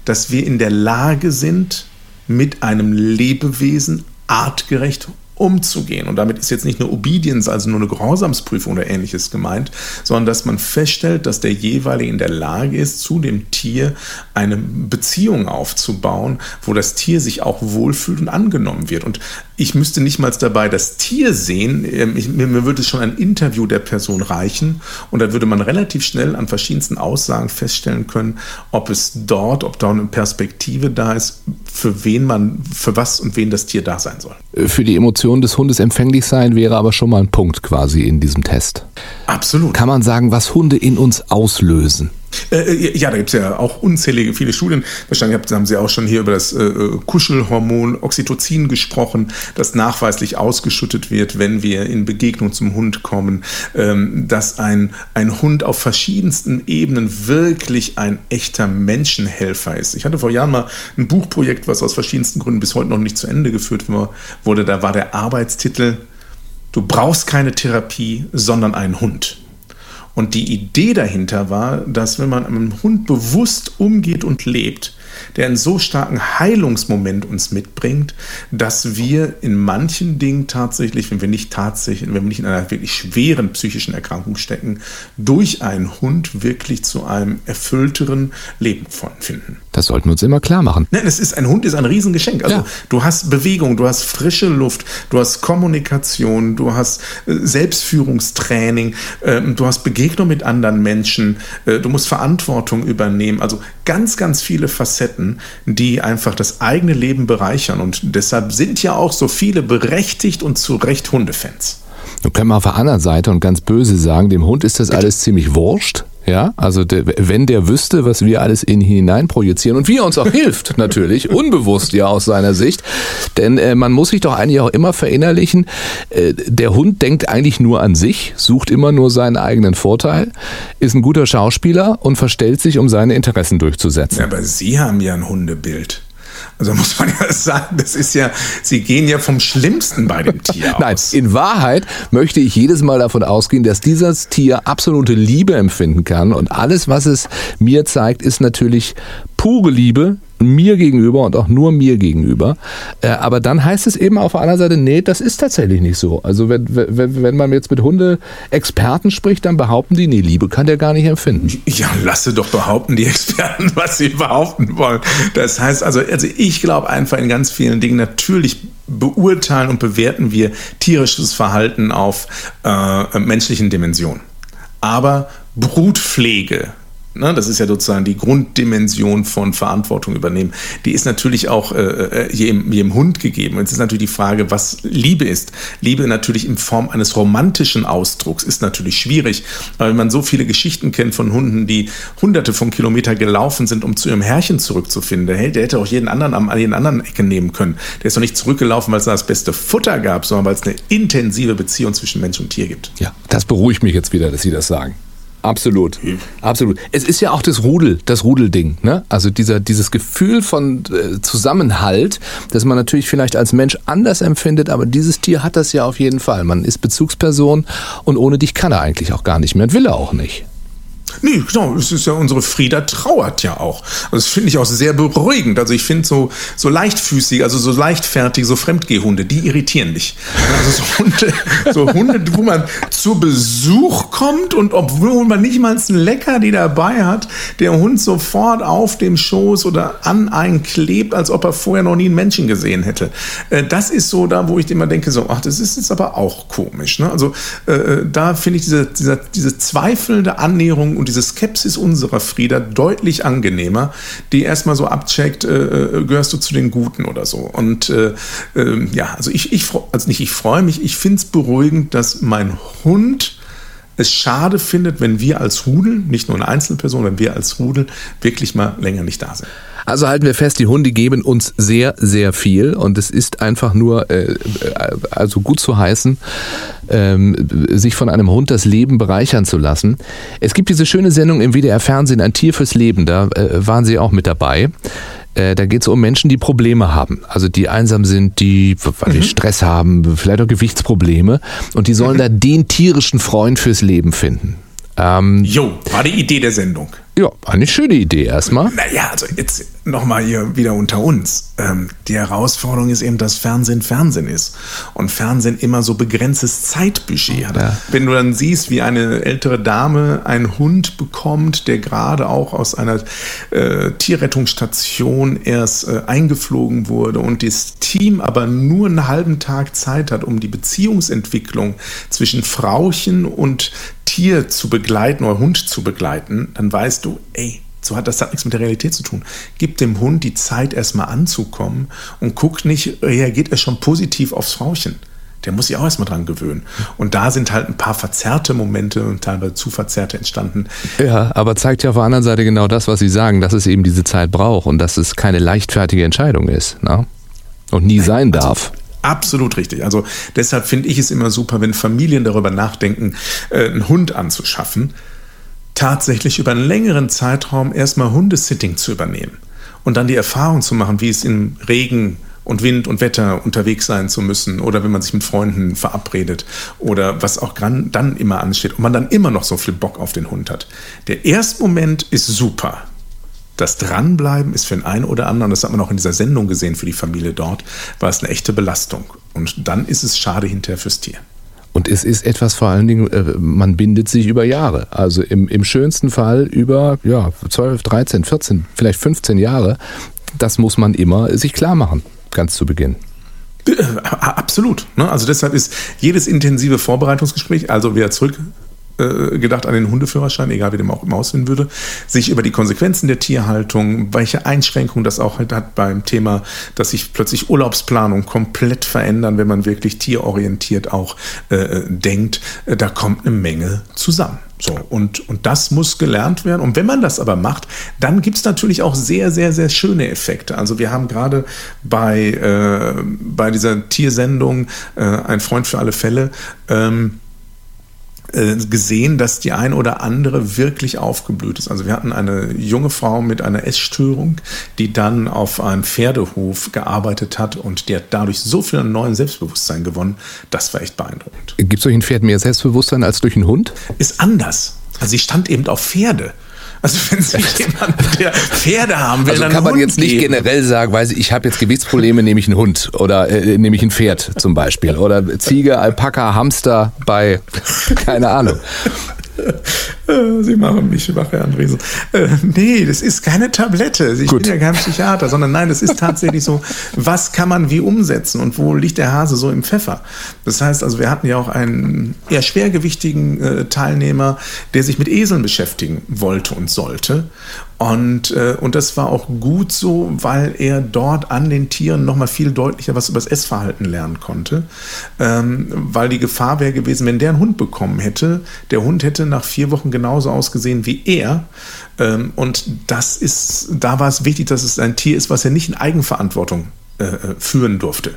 Dass wir in der Lage sind, mit einem Lebewesen artgerecht umzugehen. Und damit ist jetzt nicht nur Obedience, also nur eine Gehorsamsprüfung oder ähnliches gemeint, sondern dass man feststellt, dass der jeweilige in der Lage ist, zu dem Tier eine Beziehung aufzubauen, wo das Tier sich auch wohlfühlt und angenommen wird. Und ich müsste nicht mal dabei das Tier sehen, ähm, ich, mir würde schon ein Interview der Person reichen und da würde man relativ schnell an verschiedensten Aussagen feststellen können, ob es dort, ob da eine Perspektive da ist, für wen man, für was und wen das Tier da sein soll. Für die Emotionen des Hundes empfänglich sein wäre aber schon mal ein Punkt quasi in diesem Test. Absolut. Kann man sagen, was Hunde in uns auslösen? Äh, äh, ja, da gibt es ja auch unzählige, viele Studien. Wahrscheinlich haben Sie auch schon hier über das äh, äh, Kuschelhormon Oxytocin gesprochen, das nachweislich ausgeschüttet wird, wenn wir in Begegnung zum Hund kommen, ähm, dass ein, ein Hund auf verschiedensten Ebenen wirklich ein echter Menschenhelfer ist. Ich hatte vor Jahren mal ein Buchprojekt, was aus verschiedensten Gründen bis heute noch nicht zu Ende geführt wurde. Da war der Arbeitstitel Du brauchst keine Therapie, sondern einen Hund. Und die Idee dahinter war, dass wenn man einem Hund bewusst umgeht und lebt, der einen so starken Heilungsmoment uns mitbringt, dass wir in manchen Dingen tatsächlich, wenn wir nicht tatsächlich, wenn wir nicht in einer wirklich schweren psychischen Erkrankung stecken, durch einen Hund wirklich zu einem erfüllteren Leben finden. Das sollten wir uns immer klar machen. Nein, es ist ein Hund ist ein Riesengeschenk. Also ja. du hast Bewegung, du hast frische Luft, du hast Kommunikation, du hast äh, Selbstführungstraining, ähm, du hast Begegnung mit anderen Menschen, äh, du musst Verantwortung übernehmen. Also ganz, ganz viele Facetten, die einfach das eigene Leben bereichern. Und deshalb sind ja auch so viele berechtigt und zu Recht Hundefans. Nun können wir auf der anderen Seite und ganz böse sagen, dem Hund ist das alles ziemlich wurscht. Ja, also der, wenn der wüsste, was wir alles in ihn hinein projizieren und wie er uns auch hilft, natürlich, unbewusst ja aus seiner Sicht. Denn äh, man muss sich doch eigentlich auch immer verinnerlichen, äh, der Hund denkt eigentlich nur an sich, sucht immer nur seinen eigenen Vorteil, ist ein guter Schauspieler und verstellt sich, um seine Interessen durchzusetzen. Ja, aber Sie haben ja ein Hundebild. Also muss man ja sagen, das ist ja, sie gehen ja vom Schlimmsten bei dem Tier aus. Nein, in Wahrheit möchte ich jedes Mal davon ausgehen, dass dieses Tier absolute Liebe empfinden kann und alles, was es mir zeigt, ist natürlich pure Liebe, mir gegenüber und auch nur mir gegenüber. Äh, aber dann heißt es eben auf der anderen Seite, nee, das ist tatsächlich nicht so. Also wenn, wenn, wenn man jetzt mit Hunde-Experten spricht, dann behaupten die, nee, Liebe kann der gar nicht empfinden. Ja, lasse doch behaupten, die Experten, was sie behaupten wollen. Das heißt also, also ich glaube einfach in ganz vielen Dingen natürlich beurteilen und bewerten wir tierisches Verhalten auf äh, menschlichen Dimensionen. Aber Brutpflege Ne, das ist ja sozusagen die Grunddimension von Verantwortung übernehmen. Die ist natürlich auch äh, äh, jedem, jedem Hund gegeben. Jetzt ist natürlich die Frage, was Liebe ist. Liebe natürlich in Form eines romantischen Ausdrucks ist natürlich schwierig. Wenn man so viele Geschichten kennt von Hunden, die hunderte von Kilometern gelaufen sind, um zu ihrem Herrchen zurückzufinden, der, der hätte auch jeden anderen an jeden anderen Ecken nehmen können. Der ist doch nicht zurückgelaufen, weil es da das beste Futter gab, sondern weil es eine intensive Beziehung zwischen Mensch und Tier gibt. Ja, das beruhigt mich jetzt wieder, dass Sie das sagen. Absolut, absolut. Es ist ja auch das Rudel, das Rudelding, ne? Also dieser, dieses Gefühl von äh, Zusammenhalt, das man natürlich vielleicht als Mensch anders empfindet, aber dieses Tier hat das ja auf jeden Fall. Man ist Bezugsperson und ohne dich kann er eigentlich auch gar nicht mehr und will er auch nicht. Nee, genau, es ist ja unsere Frieda trauert ja auch. Also das finde ich auch sehr beruhigend. Also ich finde so, so leichtfüßig, also so leichtfertig, so Fremdgehhunde, die irritieren mich. Also so Hunde, so Hunde, wo man zu Besuch kommt und obwohl man nicht mal ein Leckerli dabei hat, der Hund sofort auf dem Schoß oder an einen klebt, als ob er vorher noch nie einen Menschen gesehen hätte. Äh, das ist so da, wo ich immer denke, so, ach, das ist jetzt aber auch komisch. Ne? Also äh, äh da finde ich diese, diese, diese zweifelnde Annäherung und diese Skepsis unserer Frieda deutlich angenehmer, die erstmal so abcheckt, äh, äh, gehörst du zu den Guten oder so. Und äh, äh, ja, also ich, ich also nicht ich freue mich, ich finde es beruhigend, dass mein Hund es schade findet, wenn wir als Rudel, nicht nur eine Einzelperson, wenn wir als Rudel wirklich mal länger nicht da sind. Also halten wir fest, die Hunde geben uns sehr, sehr viel und es ist einfach nur äh, also gut zu heißen, ähm, sich von einem Hund das Leben bereichern zu lassen. Es gibt diese schöne Sendung im WDR Fernsehen, ein Tier fürs Leben, da äh, waren Sie auch mit dabei. Äh, da geht es um Menschen, die Probleme haben. Also die einsam sind, die, weil mhm. Stress haben, vielleicht auch Gewichtsprobleme. Und die sollen mhm. da den tierischen Freund fürs Leben finden. Ähm, jo, war die Idee der Sendung. Ja, eine schöne Idee erstmal. Naja, also jetzt nochmal hier wieder unter uns. Ähm, die Herausforderung ist eben, dass Fernsehen Fernsehen ist. Und Fernsehen immer so begrenztes Zeitbudget hat. Ja. Wenn du dann siehst, wie eine ältere Dame einen Hund bekommt, der gerade auch aus einer äh, Tierrettungsstation erst äh, eingeflogen wurde und das Team aber nur einen halben Tag Zeit hat, um die Beziehungsentwicklung zwischen Frauchen und Tier zu begleiten oder Hund zu begleiten, dann weißt du, ey, so hat das hat nichts mit der Realität zu tun. Gib dem Hund die Zeit, erstmal anzukommen und guck nicht, reagiert er schon positiv aufs Frauchen. Der muss sich auch erstmal dran gewöhnen. Und da sind halt ein paar verzerrte Momente und teilweise zu verzerrte entstanden. Ja, aber zeigt ja auf der anderen Seite genau das, was Sie sagen, dass es eben diese Zeit braucht und dass es keine leichtfertige Entscheidung ist. Ne? Und nie Nein, sein also darf. Also Absolut richtig. Also deshalb finde ich es immer super, wenn Familien darüber nachdenken, äh, einen Hund anzuschaffen, tatsächlich über einen längeren Zeitraum erstmal Hundesitting zu übernehmen und dann die Erfahrung zu machen, wie es im Regen und Wind und Wetter unterwegs sein zu müssen oder wenn man sich mit Freunden verabredet oder was auch dann immer ansteht und man dann immer noch so viel Bock auf den Hund hat. Der erste Moment ist super das Dranbleiben ist für den einen oder anderen, das hat man auch in dieser Sendung gesehen für die Familie dort, war es eine echte Belastung. Und dann ist es schade hinterher fürs Tier. Und es ist etwas vor allen Dingen, äh, man bindet sich über Jahre. Also im, im schönsten Fall über ja, 12, 13, 14, vielleicht 15 Jahre. Das muss man immer sich klar machen, ganz zu Beginn. Äh, absolut. Ne? Also deshalb ist jedes intensive Vorbereitungsgespräch, also wieder zurück äh, gedacht an den Hundeführerschein, egal wie dem auch immer aussehen würde, sich über die Konsequenzen der Tierhaltung, welche Einschränkungen das auch halt hat beim Thema, dass sich plötzlich Urlaubsplanung komplett verändern, wenn man wirklich tierorientiert auch äh, denkt, äh, da kommt eine Menge zusammen. So, und, und das muss gelernt werden. Und wenn man das aber macht, dann gibt es natürlich auch sehr, sehr, sehr schöne Effekte. Also wir haben gerade bei, äh, bei dieser Tiersendung äh, Ein Freund für alle Fälle, ähm, äh, gesehen, dass die ein oder andere wirklich aufgeblüht ist. Also wir hatten eine junge Frau mit einer Essstörung, die dann auf einem Pferdehof gearbeitet hat und die hat dadurch so viel an neuem Selbstbewusstsein gewonnen. Das war echt beeindruckend. Gibt es durch ein Pferd mehr Selbstbewusstsein als durch einen Hund? Ist anders. Also sie stand eben auf Pferde. Also wenn Sie jemanden, der Pferde haben will, also dann kann man Hund jetzt nicht geben. generell sagen, weiß ich, ich habe jetzt Gewichtsprobleme, nehme ich einen Hund oder äh, nehme ich ein Pferd zum Beispiel oder Ziege, Alpaka, Hamster bei keine Ahnung. Sie machen mich Herr Andresen. Äh, nee, das ist keine Tablette. Ich Gut. bin ja kein Psychiater, sondern nein, das ist tatsächlich so, was kann man wie umsetzen und wo liegt der Hase so im Pfeffer? Das heißt also, wir hatten ja auch einen eher schwergewichtigen äh, Teilnehmer, der sich mit Eseln beschäftigen wollte und sollte. Und, äh, und das war auch gut so, weil er dort an den Tieren nochmal viel deutlicher was über das Essverhalten lernen konnte. Ähm, weil die Gefahr wäre gewesen, wenn der einen Hund bekommen hätte, der Hund hätte nach vier Wochen genauso ausgesehen wie er. Ähm, und das ist, da war es wichtig, dass es ein Tier ist, was er nicht in Eigenverantwortung äh, äh, führen durfte.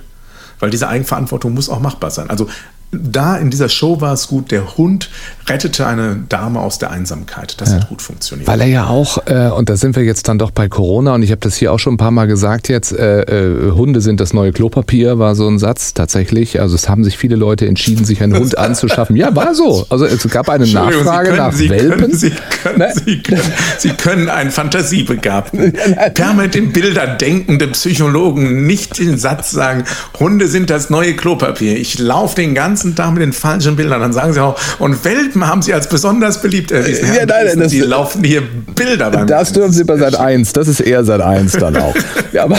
Weil diese Eigenverantwortung muss auch machbar sein. Also da in dieser Show war es gut, der Hund rettete eine Dame aus der Einsamkeit. Das hat gut funktioniert. Weil er ja auch, äh, und da sind wir jetzt dann doch bei Corona, und ich habe das hier auch schon ein paar Mal gesagt jetzt, äh, äh, Hunde sind das neue Klopapier, war so ein Satz tatsächlich. Also es haben sich viele Leute entschieden, sich einen Hund anzuschaffen. Ja, war so. Also es gab eine Nachfrage Sie können, nach Sie Welpen. Können, Sie, können, Ne? Sie, können, Sie können einen Fantasiebegabten, permanent in Bilder denkende Psychologen nicht den Satz sagen, Hunde sind das neue Klopapier. Ich laufe den ganzen Tag mit den falschen Bildern. Dann sagen Sie auch, und Welpen haben Sie als besonders beliebt erwiesen. Ja, nein, Andresen, das- Sie laufen hier Bilder beim Das dürfen Sie bei Sat 1. Das ist eher Sat 1 dann auch. Ja, aber,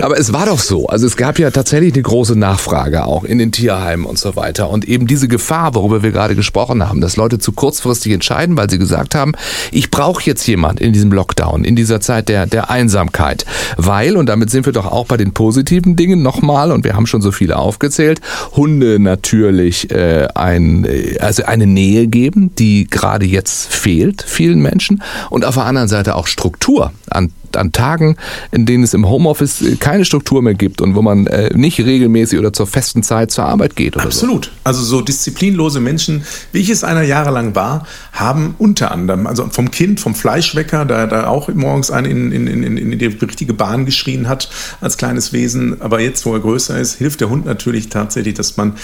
aber es war doch so. Also es gab ja tatsächlich eine große Nachfrage auch in den Tierheimen und so weiter. Und eben diese Gefahr, worüber wir gerade gesprochen haben, dass Leute zu kurzfristig entscheiden, weil sie gesagt haben, ich brauche jetzt jemand in diesem Lockdown, in dieser Zeit der, der Einsamkeit. Weil, und damit sind wir doch auch bei den positiven Dingen nochmal, und wir haben schon so viele aufgezählt, Hunde natürlich äh, ein, äh, also eine Nähe geben, die gerade jetzt fehlt vielen Menschen. Und auf der anderen Seite auch Struktur an an Tagen, in denen es im Homeoffice keine Struktur mehr gibt und wo man äh, nicht regelmäßig oder zur festen Zeit zur Arbeit geht Absolut. Also so disziplinlose Menschen, wie ich es einer jahrelang war, haben unter anderem, also vom Kind, vom Fleischwecker, da da auch morgens einen in, in, in, in die richtige Bahn geschrien hat als kleines Wesen, aber jetzt, wo er größer ist, hilft der Hund natürlich tatsächlich, dass man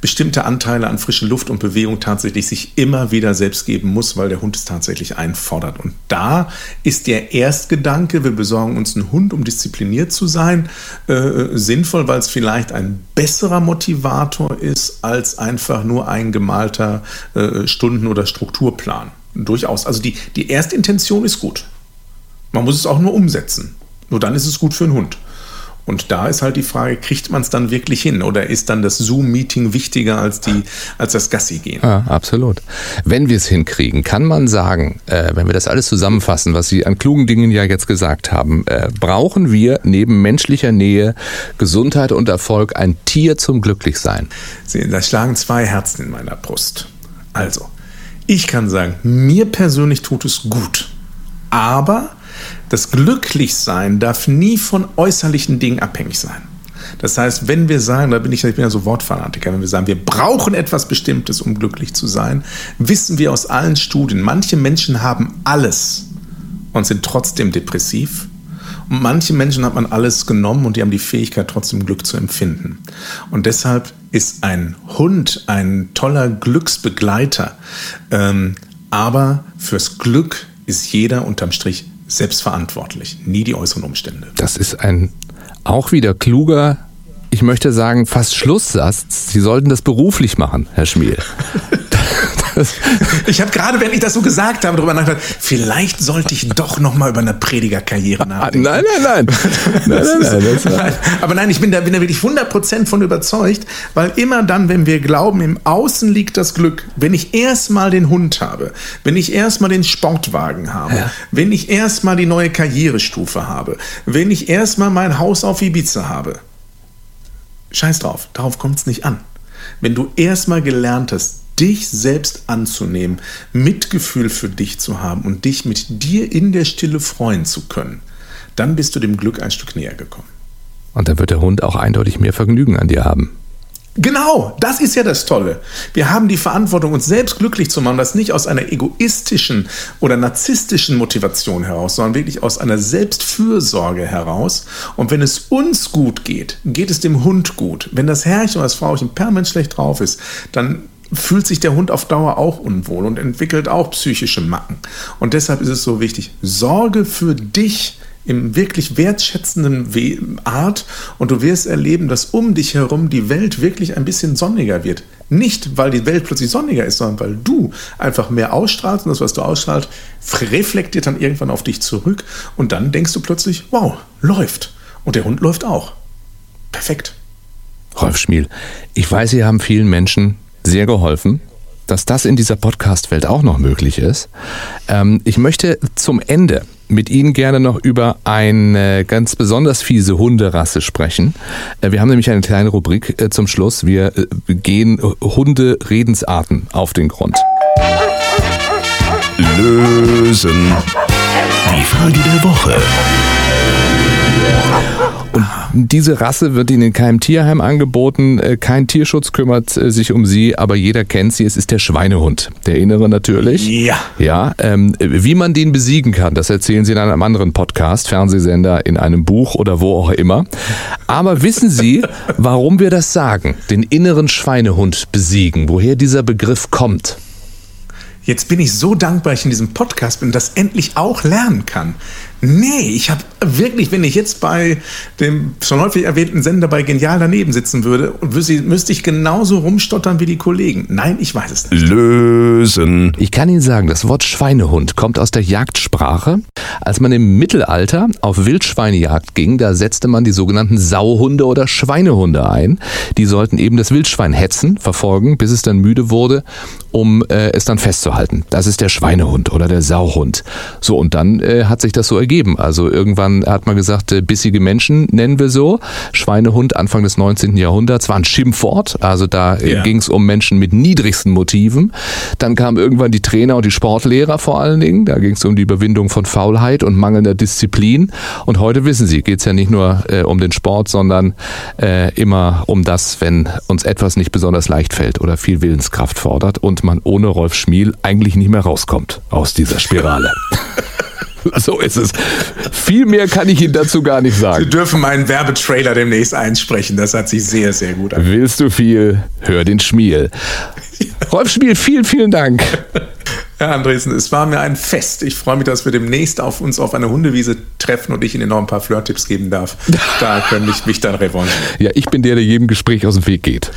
bestimmte Anteile an frische Luft und Bewegung tatsächlich sich immer wieder selbst geben muss, weil der Hund es tatsächlich einfordert. Und da ist der Erstgedanke, wir besorgen uns einen Hund, um diszipliniert zu sein, äh, sinnvoll, weil es vielleicht ein besserer Motivator ist als einfach nur ein gemalter äh, Stunden- oder Strukturplan. Durchaus. Also die, die Erstintention ist gut. Man muss es auch nur umsetzen. Nur dann ist es gut für einen Hund. Und da ist halt die Frage, kriegt man es dann wirklich hin? Oder ist dann das Zoom-Meeting wichtiger als, die, als das Gassi gehen? Ja, absolut. Wenn wir es hinkriegen, kann man sagen, äh, wenn wir das alles zusammenfassen, was Sie an klugen Dingen ja jetzt gesagt haben, äh, brauchen wir neben menschlicher Nähe, Gesundheit und Erfolg ein Tier zum Glücklichsein. Sehen, da schlagen zwei Herzen in meiner Brust. Also, ich kann sagen, mir persönlich tut es gut. Aber das Glücklichsein darf nie von äußerlichen Dingen abhängig sein. Das heißt, wenn wir sagen, da bin ich, ich bin ja so Wortfanatiker, wenn wir sagen, wir brauchen etwas Bestimmtes, um glücklich zu sein, wissen wir aus allen Studien, manche Menschen haben alles und sind trotzdem depressiv. Und manche Menschen hat man alles genommen und die haben die Fähigkeit, trotzdem Glück zu empfinden. Und deshalb ist ein Hund ein toller Glücksbegleiter. Ähm, aber fürs Glück ist jeder unterm Strich selbstverantwortlich, nie die äußeren Umstände. Das ist ein auch wieder kluger, ich möchte sagen, fast Schlusssatz. Sie sollten das beruflich machen, Herr Schmiel. Ich habe gerade, wenn ich das so gesagt habe, darüber nachgedacht, vielleicht sollte ich doch noch mal über eine Predigerkarriere nachdenken. nein, nein, nein. nein, nein, nein aber nein, ich bin da, bin da wirklich 100% von überzeugt, weil immer dann, wenn wir glauben, im Außen liegt das Glück, wenn ich erstmal den Hund habe, wenn ich erstmal den Sportwagen habe, wenn ich erstmal die neue Karrierestufe habe, wenn ich erstmal mein Haus auf Ibiza habe, scheiß drauf, darauf kommt es nicht an. Wenn du erstmal gelernt hast, dich selbst anzunehmen, Mitgefühl für dich zu haben und dich mit dir in der Stille freuen zu können, dann bist du dem Glück ein Stück näher gekommen. und dann wird der Hund auch eindeutig mehr Vergnügen an dir haben. Genau, das ist ja das Tolle. Wir haben die Verantwortung, uns selbst glücklich zu machen, das nicht aus einer egoistischen oder narzisstischen Motivation heraus, sondern wirklich aus einer Selbstfürsorge heraus. Und wenn es uns gut geht, geht es dem Hund gut. Wenn das Herrchen oder das Frauchen permanent schlecht drauf ist, dann fühlt sich der Hund auf Dauer auch unwohl und entwickelt auch psychische Macken. Und deshalb ist es so wichtig, sorge für dich im wirklich wertschätzenden We Art und du wirst erleben, dass um dich herum die Welt wirklich ein bisschen sonniger wird. Nicht, weil die Welt plötzlich sonniger ist, sondern weil du einfach mehr ausstrahlst und das, was du ausstrahlst, reflektiert dann irgendwann auf dich zurück und dann denkst du plötzlich, wow, läuft. Und der Hund läuft auch. Perfekt. Rolf Schmiel, ich weiß, Sie haben vielen Menschen sehr geholfen dass das in dieser Podcast-Welt auch noch möglich ist. Ähm, ich möchte zum Ende mit Ihnen gerne noch über eine ganz besonders fiese Hunderasse sprechen. Äh, wir haben nämlich eine kleine Rubrik äh, zum Schluss. Wir äh, gehen Hunde-Redensarten auf den Grund. Lösen. Die Frage der Woche. Und diese Rasse wird Ihnen in keinem Tierheim angeboten. Äh, kein Tierschutz kümmert äh, sich um sie, aber jeder kennt sie. Es ist der Schweinehund. Der innere natürlich. Ja. Ja. Ähm, wie man den besiegen kann, das erzählen Sie in einem anderen Podcast, Fernsehsender, in einem Buch oder wo auch immer. Aber wissen Sie, warum wir das sagen? Den inneren Schweinehund besiegen. Woher dieser Begriff kommt? Jetzt bin ich so dankbar, dass ich in diesem Podcast bin und das endlich auch lernen kann. Nee, ich habe wirklich, wenn ich jetzt bei dem schon häufig erwähnten Sender bei Genial daneben sitzen würde, müsste ich genauso rumstottern wie die Kollegen. Nein, ich weiß es nicht. Lösen. Ich kann Ihnen sagen, das Wort Schweinehund kommt aus der Jagdsprache. Als man im Mittelalter auf Wildschweinejagd ging, da setzte man die sogenannten Sauhunde oder Schweinehunde ein. Die sollten eben das Wildschwein hetzen, verfolgen, bis es dann müde wurde, um äh, es dann festzuhalten. Das ist der Schweinehund oder der Sauhund. So, und dann äh, hat sich das so ergeben. Also irgendwann hat man gesagt, äh, bissige Menschen nennen wir so. Schweinehund Anfang des 19. Jahrhunderts war ein Schimpfwort. Also da äh, Ja. ging es um Menschen mit niedrigsten Motiven. Dann kamen irgendwann die Trainer und die Sportlehrer vor allen Dingen. Da ging es um die Überwindung von Faulheit und mangelnder Disziplin. Und heute wissen Sie, geht es ja nicht nur äh, um den Sport, sondern äh, immer um das, wenn uns etwas nicht besonders leicht fällt oder viel Willenskraft fordert und man ohne Rolf Schmiel eigentlich nicht mehr rauskommt aus dieser Spirale. so ist es. Viel mehr kann ich Ihnen dazu gar nicht Sie sagen. dürfen meinen Werbetrailer demnächst einsprechen. Das hat sich sehr, sehr gut an. Willst du viel? Hör den Schmiel. Rolf Schmiel, vielen, vielen Dank. Herr Andresen, es war mir ein Fest. Ich freue mich, dass wir demnächst auf uns auf einer Hundewiese treffen und ich Ihnen noch ein paar Flirt-Tipps geben darf. Da könnte ich mich dann revanchieren. Ja, ich bin der, der jedem Gespräch aus dem Weg geht.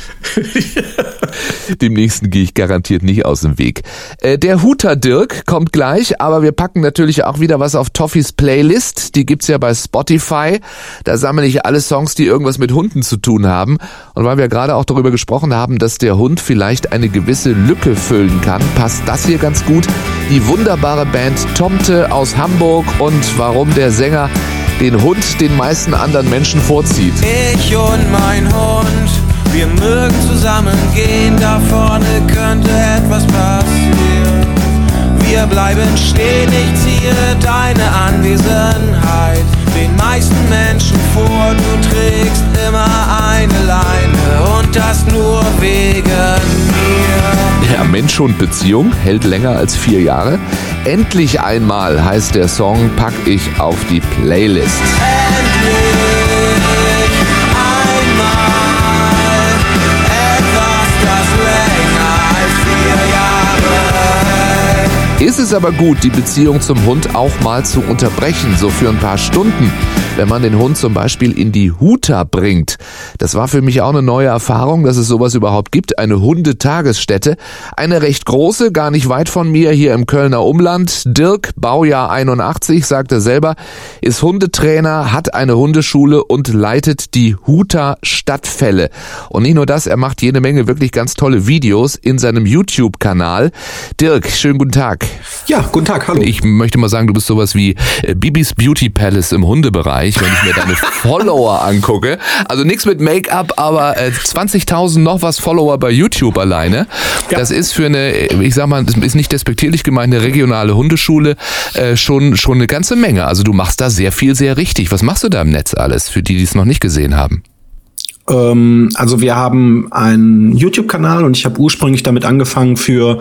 Dem nächsten gehe ich garantiert nicht aus dem Weg. Äh, der Huter Dirk kommt gleich, aber wir packen natürlich auch wieder was auf Toffis Playlist. Die gibt's ja bei Spotify. Da sammle ich alle Songs, die irgendwas mit Hunden zu tun haben. Und weil wir gerade auch darüber gesprochen haben, dass der Hund vielleicht eine gewisse Lücke füllen kann, passt das hier ganz gut. Die wunderbare Band Tomte aus Hamburg und warum der Sänger den Hund den meisten anderen Menschen vorzieht. Ich und mein Hund, wir mögen zusammen gehen, da vorne könnte etwas passieren. Wir bleiben stehen, ich ziehe deine Anwesenheit den meisten Menschen vor. Du trägst immer eine Leine und das nur wegen mir. Ja, Mensch-Hund-Beziehung hält länger als vier Jahre. Endlich einmal heißt der Song, pack ich auf die Playlist. Endlich Ist es aber gut, die Beziehung zum Hund auch mal zu unterbrechen, so für ein paar Stunden, wenn man den Hund zum Beispiel in die Huta bringt. Das war für mich auch eine neue Erfahrung, dass es sowas überhaupt gibt, eine Hundetagesstätte. Eine recht große, gar nicht weit von mir, hier im Kölner Umland. Dirk, Baujahr 81, sagt er selber, ist Hundetrainer, hat eine Hundeschule und leitet die Huta Stadtfälle. Und nicht nur das, er macht jede Menge wirklich ganz tolle Videos in seinem YouTube-Kanal. Dirk, schönen guten Tag. Ja, guten Tag, hallo. Ich möchte mal sagen, du bist sowas wie äh, Bibis Beauty Palace im Hundebereich, wenn ich mir deine Follower angucke. Also nichts mit Make-up, aber äh, 20.000 noch was Follower bei YouTube alleine. Das ist für eine, äh, ich sag mal, das ist nicht despektierlich gemeint, eine regionale Hundeschule äh, schon, schon eine ganze Menge. Also du machst da sehr viel, sehr richtig. Was machst du da im Netz alles, für die, die es noch nicht gesehen haben? Ähm, also wir haben einen YouTube-Kanal und ich habe ursprünglich damit angefangen, für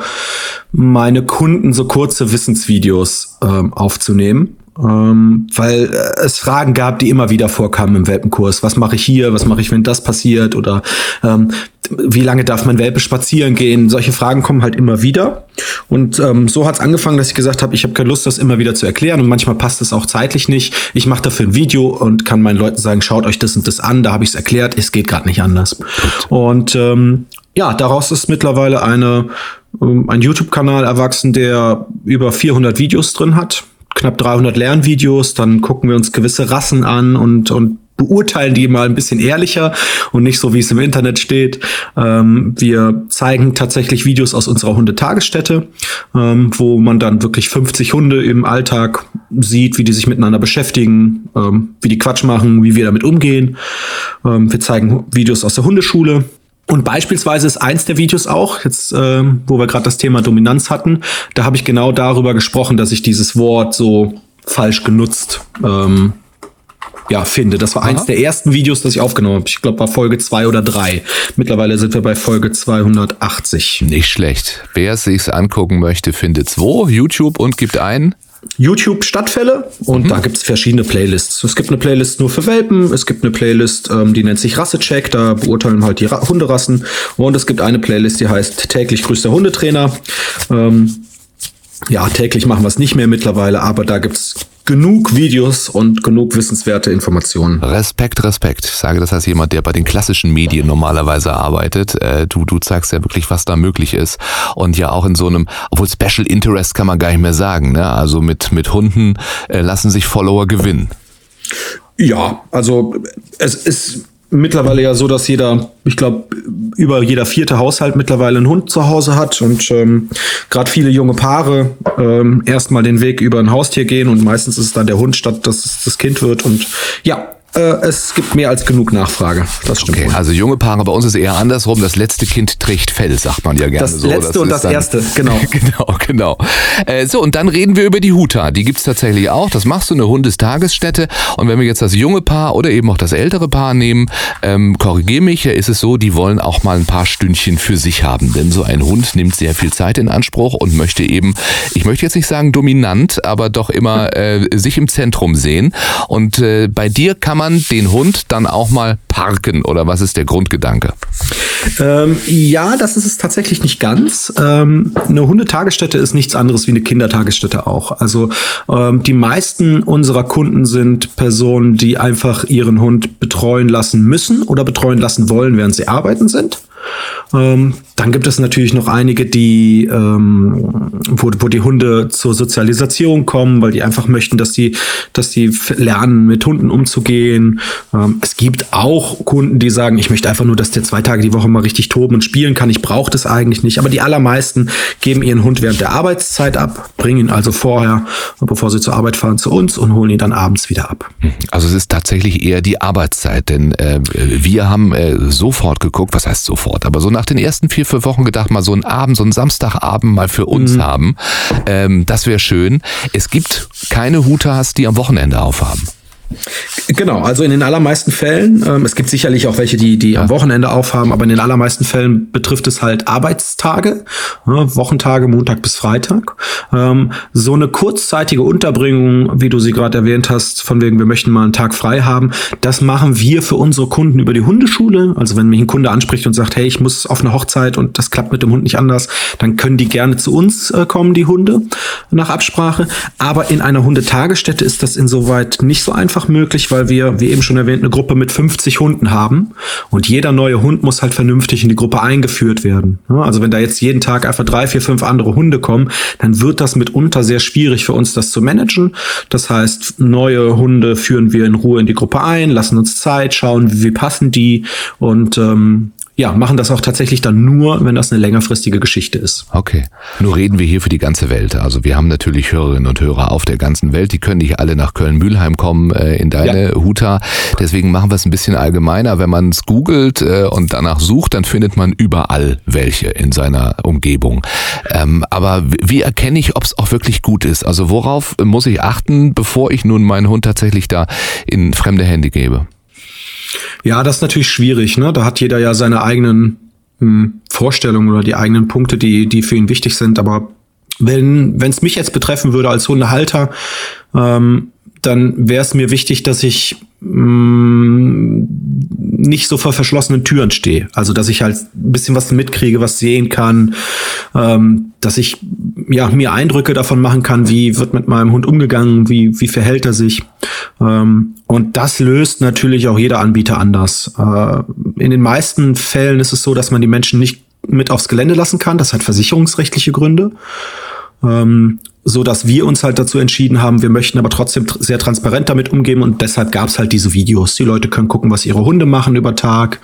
meine Kunden so kurze Wissensvideos ähm, aufzunehmen. Ähm, weil äh, es Fragen gab, die immer wieder vorkamen im Welpenkurs. Was mache ich hier? Was mache ich, wenn das passiert? Oder ähm, wie lange darf mein Welpe spazieren gehen? Solche Fragen kommen halt immer wieder. Und ähm, so hat es angefangen, dass ich gesagt habe, ich habe keine Lust, das immer wieder zu erklären. Und manchmal passt es auch zeitlich nicht. Ich mache dafür ein Video und kann meinen Leuten sagen, schaut euch das und das an. Da habe ich es erklärt. Es geht gerade nicht anders. Und ähm, ja, daraus ist mittlerweile eine, ähm, ein YouTube-Kanal erwachsen, der über 400 Videos drin hat knapp 300 Lernvideos, dann gucken wir uns gewisse Rassen an und, und beurteilen die mal ein bisschen ehrlicher und nicht so, wie es im Internet steht. Ähm, wir zeigen tatsächlich Videos aus unserer Hundetagesstätte, ähm, wo man dann wirklich 50 Hunde im Alltag sieht, wie die sich miteinander beschäftigen, ähm, wie die Quatsch machen, wie wir damit umgehen. Ähm, wir zeigen Videos aus der Hundeschule, und beispielsweise ist eins der Videos auch, jetzt äh, wo wir gerade das Thema Dominanz hatten, da habe ich genau darüber gesprochen, dass ich dieses Wort so falsch genutzt ähm, ja, finde. Das war Aha. eins der ersten Videos, das ich aufgenommen habe. Ich glaube, war Folge zwei oder drei. Mittlerweile sind wir bei Folge 280. Nicht schlecht. Wer es sich angucken möchte, findet's wo? YouTube und gibt ein YouTube Stadtfälle und mhm. da gibt es verschiedene Playlists. Es gibt eine Playlist nur für Welpen, es gibt eine Playlist, ähm, die nennt sich Rassecheck, da beurteilen halt die Ra Hunderassen und es gibt eine Playlist, die heißt täglich grüßt der Hundetrainer. Ähm, ja, täglich machen wir es nicht mehr mittlerweile, aber da gibt es genug Videos und genug wissenswerte Informationen. Respekt, Respekt. Ich sage das als jemand, der bei den klassischen Medien normalerweise arbeitet. Äh, du, du zeigst ja wirklich, was da möglich ist. Und ja auch in so einem, obwohl Special Interest kann man gar nicht mehr sagen. Ne? Also mit, mit Hunden äh, lassen sich Follower gewinnen. Ja, also es ist mittlerweile ja so, dass jeder, ich glaube, über jeder vierte Haushalt mittlerweile einen Hund zu Hause hat und ähm, gerade viele junge Paare ähm, erstmal den Weg über ein Haustier gehen und meistens ist es dann der Hund, statt dass es das Kind wird. Und ja, es gibt mehr als genug Nachfrage. Das stimmt. Okay, wohl. also junge Paare, bei uns ist eher andersrum. Das letzte Kind trägt Fell, sagt man ja gerne das so. Letzte das und das erste, genau. genau, genau. Äh, so, und dann reden wir über die Huta. Die gibt's tatsächlich auch. Das machst du eine Hundestagesstätte. Und wenn wir jetzt das junge Paar oder eben auch das ältere Paar nehmen, ähm, korrigier mich, ist es so, die wollen auch mal ein paar Stündchen für sich haben. Denn so ein Hund nimmt sehr viel Zeit in Anspruch und möchte eben, ich möchte jetzt nicht sagen dominant, aber doch immer äh, sich im Zentrum sehen. Und äh, bei dir kann man den Hund dann auch mal parken oder was ist der Grundgedanke? Ähm, ja, das ist es tatsächlich nicht ganz. Ähm, eine Hundetagesstätte ist nichts anderes wie eine Kindertagesstätte auch. Also ähm, die meisten unserer Kunden sind Personen, die einfach ihren Hund betreuen lassen müssen oder betreuen lassen wollen, während sie arbeiten sind. Ähm, dann gibt es natürlich noch einige, die, ähm, wo, wo die Hunde zur Sozialisation kommen, weil die einfach möchten, dass die, dass die lernen, mit Hunden umzugehen. Ähm, es gibt auch Kunden, die sagen, ich möchte einfach nur, dass der zwei Tage die Woche mal richtig toben und spielen kann. Ich brauche das eigentlich nicht. Aber die allermeisten geben ihren Hund während der Arbeitszeit ab, bringen ihn also vorher, bevor sie zur Arbeit fahren, zu uns und holen ihn dann abends wieder ab. Also es ist tatsächlich eher die Arbeitszeit, denn äh, wir haben äh, sofort geguckt, was heißt sofort, aber so nach den ersten vier, fünf Wochen gedacht, mal so einen Abend, so einen Samstagabend mal für uns mhm. haben. Ähm, das wäre schön. Es gibt keine Hutas, die am Wochenende aufhaben. Genau, also in den allermeisten Fällen, ähm, es gibt sicherlich auch welche, die, die am Wochenende aufhaben, aber in den allermeisten Fällen betrifft es halt Arbeitstage, ja, Wochentage, Montag bis Freitag. Ähm, so eine kurzzeitige Unterbringung, wie du sie gerade erwähnt hast, von wegen, wir möchten mal einen Tag frei haben, das machen wir für unsere Kunden über die Hundeschule. Also wenn mich ein Kunde anspricht und sagt, hey, ich muss auf eine Hochzeit und das klappt mit dem Hund nicht anders, dann können die gerne zu uns äh, kommen, die Hunde, nach Absprache. Aber in einer Hundetagesstätte ist das insoweit nicht so einfach einfach möglich, weil wir, wie eben schon erwähnt, eine Gruppe mit 50 Hunden haben und jeder neue Hund muss halt vernünftig in die Gruppe eingeführt werden. Also wenn da jetzt jeden Tag einfach drei, vier, fünf andere Hunde kommen, dann wird das mitunter sehr schwierig für uns, das zu managen. Das heißt, neue Hunde führen wir in Ruhe in die Gruppe ein, lassen uns Zeit, schauen, wie, wie passen die und ähm, ja, machen das auch tatsächlich dann nur, wenn das eine längerfristige Geschichte ist. Okay. Nur reden wir hier für die ganze Welt. Also wir haben natürlich Hörerinnen und Hörer auf der ganzen Welt. Die können nicht alle nach Köln-Mühlheim kommen äh, in deine ja. Huta. Deswegen machen wir es ein bisschen allgemeiner. Wenn man es googelt äh, und danach sucht, dann findet man überall welche in seiner Umgebung. Ähm, aber wie erkenne ich, ob es auch wirklich gut ist? Also worauf muss ich achten, bevor ich nun meinen Hund tatsächlich da in fremde Hände gebe? Ja, das ist natürlich schwierig. Ne? Da hat jeder ja seine eigenen hm, Vorstellungen oder die eigenen Punkte, die, die für ihn wichtig sind. Aber wenn es mich jetzt betreffen würde als Hundehalter, ähm, dann wäre es mir wichtig, dass ich mh, mm, nicht so vor verschlossenen Türen stehe. Also dass ich halt ein bisschen was mitkriege, was sehen kann, ähm, dass ich ja mir Eindrücke davon machen kann, wie wird mit meinem Hund umgegangen, wie wie verhält er sich. Ähm, und das löst natürlich auch jeder Anbieter anders. Äh, in den meisten Fällen ist es so, dass man die Menschen nicht mit aufs Gelände lassen kann. Das hat versicherungsrechtliche Gründe. Ähm, so dass wir uns halt dazu entschieden haben, wir möchten aber trotzdem tr sehr transparent damit umgehen und deshalb gab es halt diese Videos. Die Leute können gucken, was ihre Hunde machen über Tag,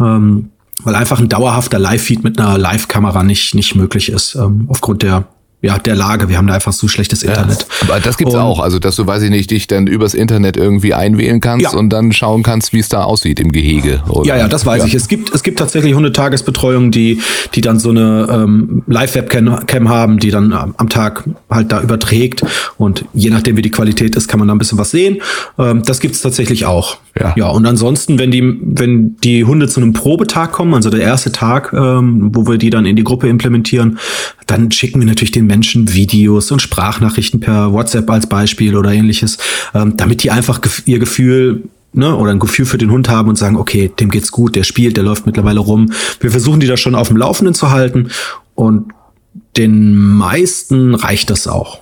ähm, weil einfach ein dauerhafter Live-Feed mit einer Live-Kamera nicht nicht möglich ist ähm, aufgrund der ja, der Lage. Wir haben da einfach so schlechtes Internet. Ja, aber das gibt's und, auch. Also, dass du, weiß ich nicht, dich dann übers Internet irgendwie einwählen kannst ja. und dann schauen kannst, wie es da aussieht im Gehege. Oder? Ja, ja, das weiß ja. ich. Es gibt, es gibt tatsächlich Hundetagesbetreuung, die, die dann so eine ähm, Live-Webcam haben, die dann am Tag halt da überträgt. Und je nachdem, wie die Qualität ist, kann man da ein bisschen was sehen. Ähm, das gibt's tatsächlich auch. Ja. ja, und ansonsten, wenn die, wenn die Hunde zu einem Probetag kommen, also der erste Tag, ähm, wo wir die dann in die Gruppe implementieren, dann schicken wir natürlich den Menschen Videos und Sprachnachrichten per WhatsApp als Beispiel oder ähnliches, ähm, damit die einfach ihr Gefühl ne, oder ein Gefühl für den Hund haben und sagen, okay, dem geht's gut, der spielt, der läuft mittlerweile rum. Wir versuchen die da schon auf dem Laufenden zu halten und den meisten reicht das auch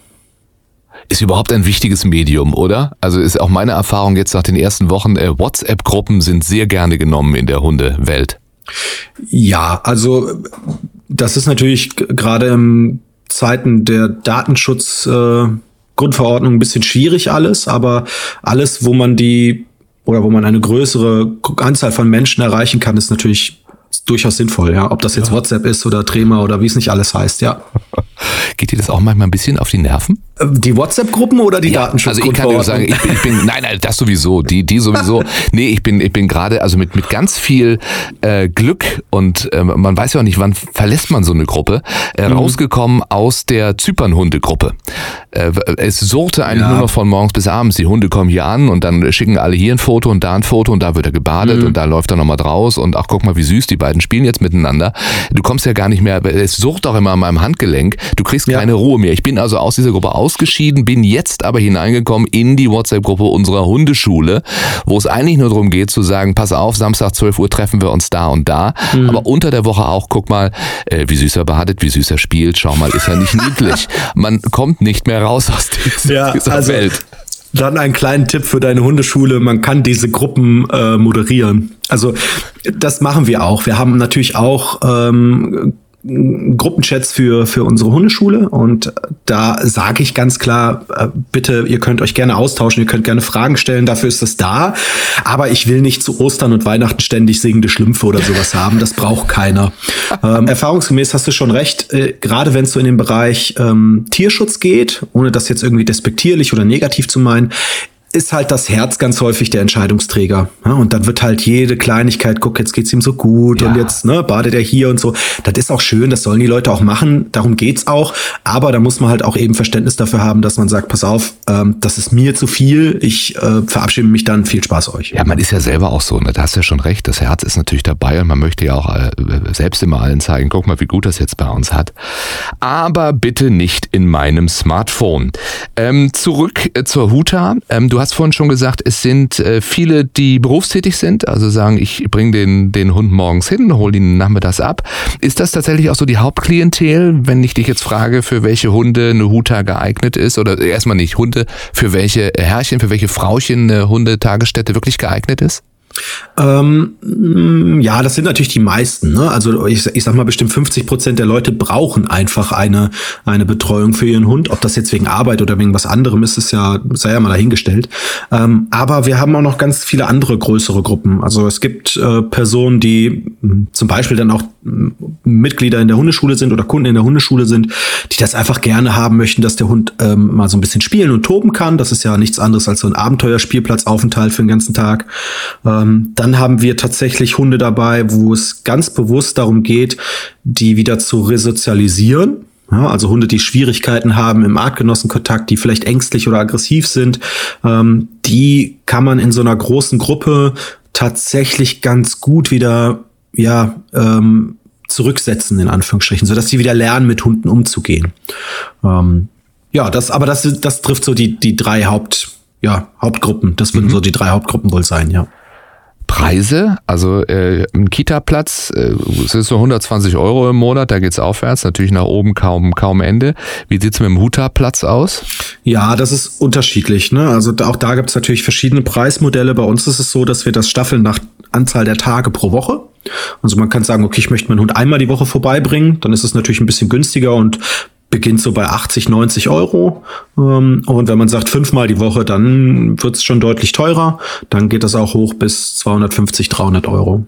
ist überhaupt ein wichtiges Medium, oder? Also ist auch meine Erfahrung jetzt nach den ersten Wochen, äh, WhatsApp-Gruppen sind sehr gerne genommen in der Hundewelt. Ja, also das ist natürlich gerade in Zeiten der Datenschutz äh, Grundverordnung ein bisschen schwierig alles, aber alles, wo man die oder wo man eine größere Anzahl von Menschen erreichen kann, ist natürlich durchaus sinnvoll, ja. Ob das jetzt ja. WhatsApp ist oder Trema oder wie es nicht alles heißt, ja. Geht dir das auch manchmal ein bisschen auf die Nerven? Die WhatsApp-Gruppen oder die ja, Datenschutz? Also ich kann dir sagen, ich bin, ich bin, nein, nein, das sowieso, die, die sowieso. nee, ich bin, ich bin gerade, also mit, mit ganz viel äh, Glück und äh, man weiß ja auch nicht, wann verlässt man so eine Gruppe, äh, mhm. rausgekommen aus der Zypern-Hunde-Gruppe. Äh, es surrte eigentlich ja. nur noch von morgens bis abends. Die Hunde kommen hier an und dann schicken alle hier ein Foto und da ein Foto und da wird er gebadet mhm. und da läuft er nochmal draus und ach, guck mal, wie süß, die beiden spielen jetzt miteinander. Du kommst ja gar nicht mehr, es sucht auch immer an meinem Handgelenk. Du kriegst ja. keine Ruhe mehr. Ich bin also aus dieser Gruppe ausgeschieden, bin jetzt aber hineingekommen in die WhatsApp-Gruppe unserer Hundeschule, wo es eigentlich nur darum geht zu sagen, pass auf, Samstag 12 Uhr treffen wir uns da und da. Mhm. Aber unter der Woche auch, guck mal, äh, wie süß er badet, wie süß er spielt, schau mal, ist er nicht niedlich. Man kommt nicht mehr raus aus dieser, ja, dieser also, Welt. Dann einen kleinen Tipp für deine Hundeschule. Man kann diese Gruppen äh, moderieren. Also das machen wir auch. Wir haben natürlich auch ähm, Gruppenchats für, für unsere Hundeschule und da sage ich ganz klar, äh, bitte, ihr könnt euch gerne austauschen, ihr könnt gerne Fragen stellen, dafür ist es da. Aber ich will nicht zu Ostern und Weihnachten ständig singende Schlümpfe oder sowas haben. Das braucht keiner. Ähm, erfahrungsgemäß hast du schon recht, äh, gerade wenn es so in den Bereich ähm, Tierschutz geht, ohne das jetzt irgendwie despektierlich oder negativ zu meinen, ist halt das Herz ganz häufig der Entscheidungsträger. Ja, und dann wird halt jede Kleinigkeit, guck, jetzt geht's ihm so gut ja. und jetzt ne, badet er hier und so. Das ist auch schön, das sollen die Leute auch machen, darum geht's auch. Aber da muss man halt auch eben Verständnis dafür haben, dass man sagt, pass auf, ähm, das ist mir zu viel, ich äh, verabschiede mich dann, viel Spaß euch. Ja, man ist ja selber auch so, ne? da hast du ja schon recht, das Herz ist natürlich dabei und man möchte ja auch äh, selbst immer allen zeigen, guck mal, wie gut das jetzt bei uns hat. Aber bitte nicht in meinem Smartphone. Ähm, zurück äh, zur Huta. Ähm, du hast vorhin schon gesagt, es sind äh, viele, die berufstätig sind, also sagen, ich bringe den, den Hund morgens hin, hole ihn nachmittags ab. Ist das tatsächlich auch so die Hauptklientel, wenn ich dich jetzt frage, für welche Hunde eine Huta geeignet ist? Oder erstmal nicht Hunde, für welche Herrchen, für welche Frauchen eine Hundetagesstätte wirklich geeignet ist? Ähm, ja, das sind natürlich die meisten. Ne? Also ich, ich sag mal, bestimmt 50 Prozent der Leute brauchen einfach eine, eine Betreuung für ihren Hund. Ob das jetzt wegen Arbeit oder wegen was anderem ist, ist ja, sei ja mal dahingestellt. Ähm, aber wir haben auch noch ganz viele andere größere Gruppen. Also es gibt äh, Personen, die hm, zum Beispiel dann auch hm, Mitglieder in der Hundeschule sind oder Kunden in der Hundeschule sind, die das einfach gerne haben möchten, dass der Hund ähm, mal so ein bisschen spielen und toben kann. Das ist ja nichts anderes als so ein Abenteuerspielplatzaufenthalt für den ganzen Tag. Ähm, ähm, dann haben wir tatsächlich Hunde dabei, wo es ganz bewusst darum geht, die wieder zu resozialisieren. Ja, also Hunde, die Schwierigkeiten haben im Artgenossenkontakt, die vielleicht ängstlich oder aggressiv sind, ähm, die kann man in so einer großen Gruppe tatsächlich ganz gut wieder ja ähm, zurücksetzen, in Anführungsstrichen, sodass sie wieder lernen, mit Hunden umzugehen. Ähm, ja, das, aber das, das trifft so die, die drei Haupt, ja, Hauptgruppen. Das würden mhm. so die drei Hauptgruppen wohl sein, ja. Preise, also äh, ein Kita-Platz, äh, es ist so 120 Euro im Monat, da geht's aufwärts, natürlich nach oben kaum kaum Ende. Wie sieht's mit dem Huta-Platz aus? Ja, das ist unterschiedlich. Ne? Also auch da gibt's natürlich verschiedene Preismodelle. Bei uns ist es so, dass wir das staffeln nach Anzahl der Tage pro Woche. Also man kann sagen, okay, ich möchte meinen Hund einmal die Woche vorbeibringen, dann ist es natürlich ein bisschen günstiger und beginnt so bei 80, 90 Euro. Ähm, und wenn man sagt fünfmal die Woche, dann wird es schon deutlich teurer. Dann geht das auch hoch bis 250, 300 Euro.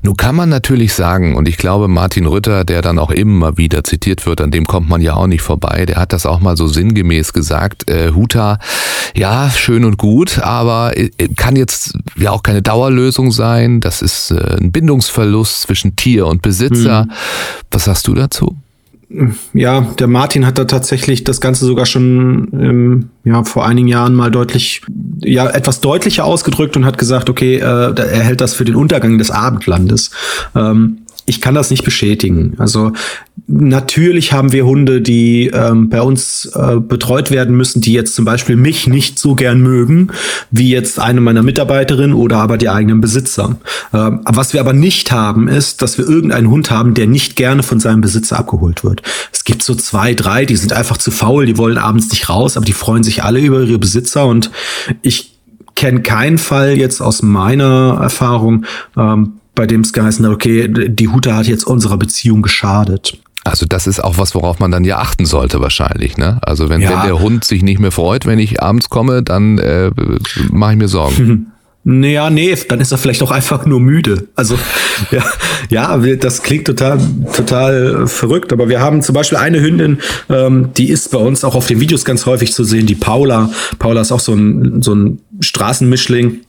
Nun kann man natürlich sagen, und ich glaube, Martin Rütter, der dann auch immer wieder zitiert wird, an dem kommt man ja auch nicht vorbei, der hat das auch mal so sinngemäß gesagt, äh, Huta, ja, schön und gut, aber äh, kann jetzt ja auch keine Dauerlösung sein. Das ist äh, ein Bindungsverlust zwischen Tier und Besitzer. Hm. Was sagst du dazu? Ja, der Martin hat da tatsächlich das Ganze sogar schon ähm, ja, vor einigen Jahren mal deutlich, ja, etwas deutlicher ausgedrückt und hat gesagt, okay, äh, er hält das für den Untergang des Abendlandes. Ähm, ich kann das nicht bestätigen. Also natürlich haben wir Hunde, die ähm, bei uns äh, betreut werden müssen, die jetzt zum Beispiel mich nicht so gern mögen, wie jetzt eine meiner Mitarbeiterinnen oder aber die eigenen Besitzer. Ähm, was wir aber nicht haben, ist, dass wir irgendeinen Hund haben, der nicht gerne von seinem Besitzer abgeholt wird. Es gibt so zwei, drei, die sind einfach zu faul, die wollen abends nicht raus, aber die freuen sich alle über ihre Besitzer und ich kenne keinen Fall jetzt aus meiner Erfahrung, ähm, bei dem es geheißen hat, okay, die Huta hat jetzt unserer Beziehung geschadet. Also das ist auch was, worauf man dann ja achten sollte wahrscheinlich. Ne? Also wenn, ja. wenn der Hund sich nicht mehr freut, wenn ich abends komme, dann äh, mache ich mir Sorgen. Naja, nee, dann ist er vielleicht auch einfach nur müde. Also ja, ja, das klingt total, total verrückt. Aber wir haben zum Beispiel eine Hündin, ähm, die ist bei uns auch auf den Videos ganz häufig zu sehen, die Paula. Paula ist auch so ein, so ein Straßenmischling.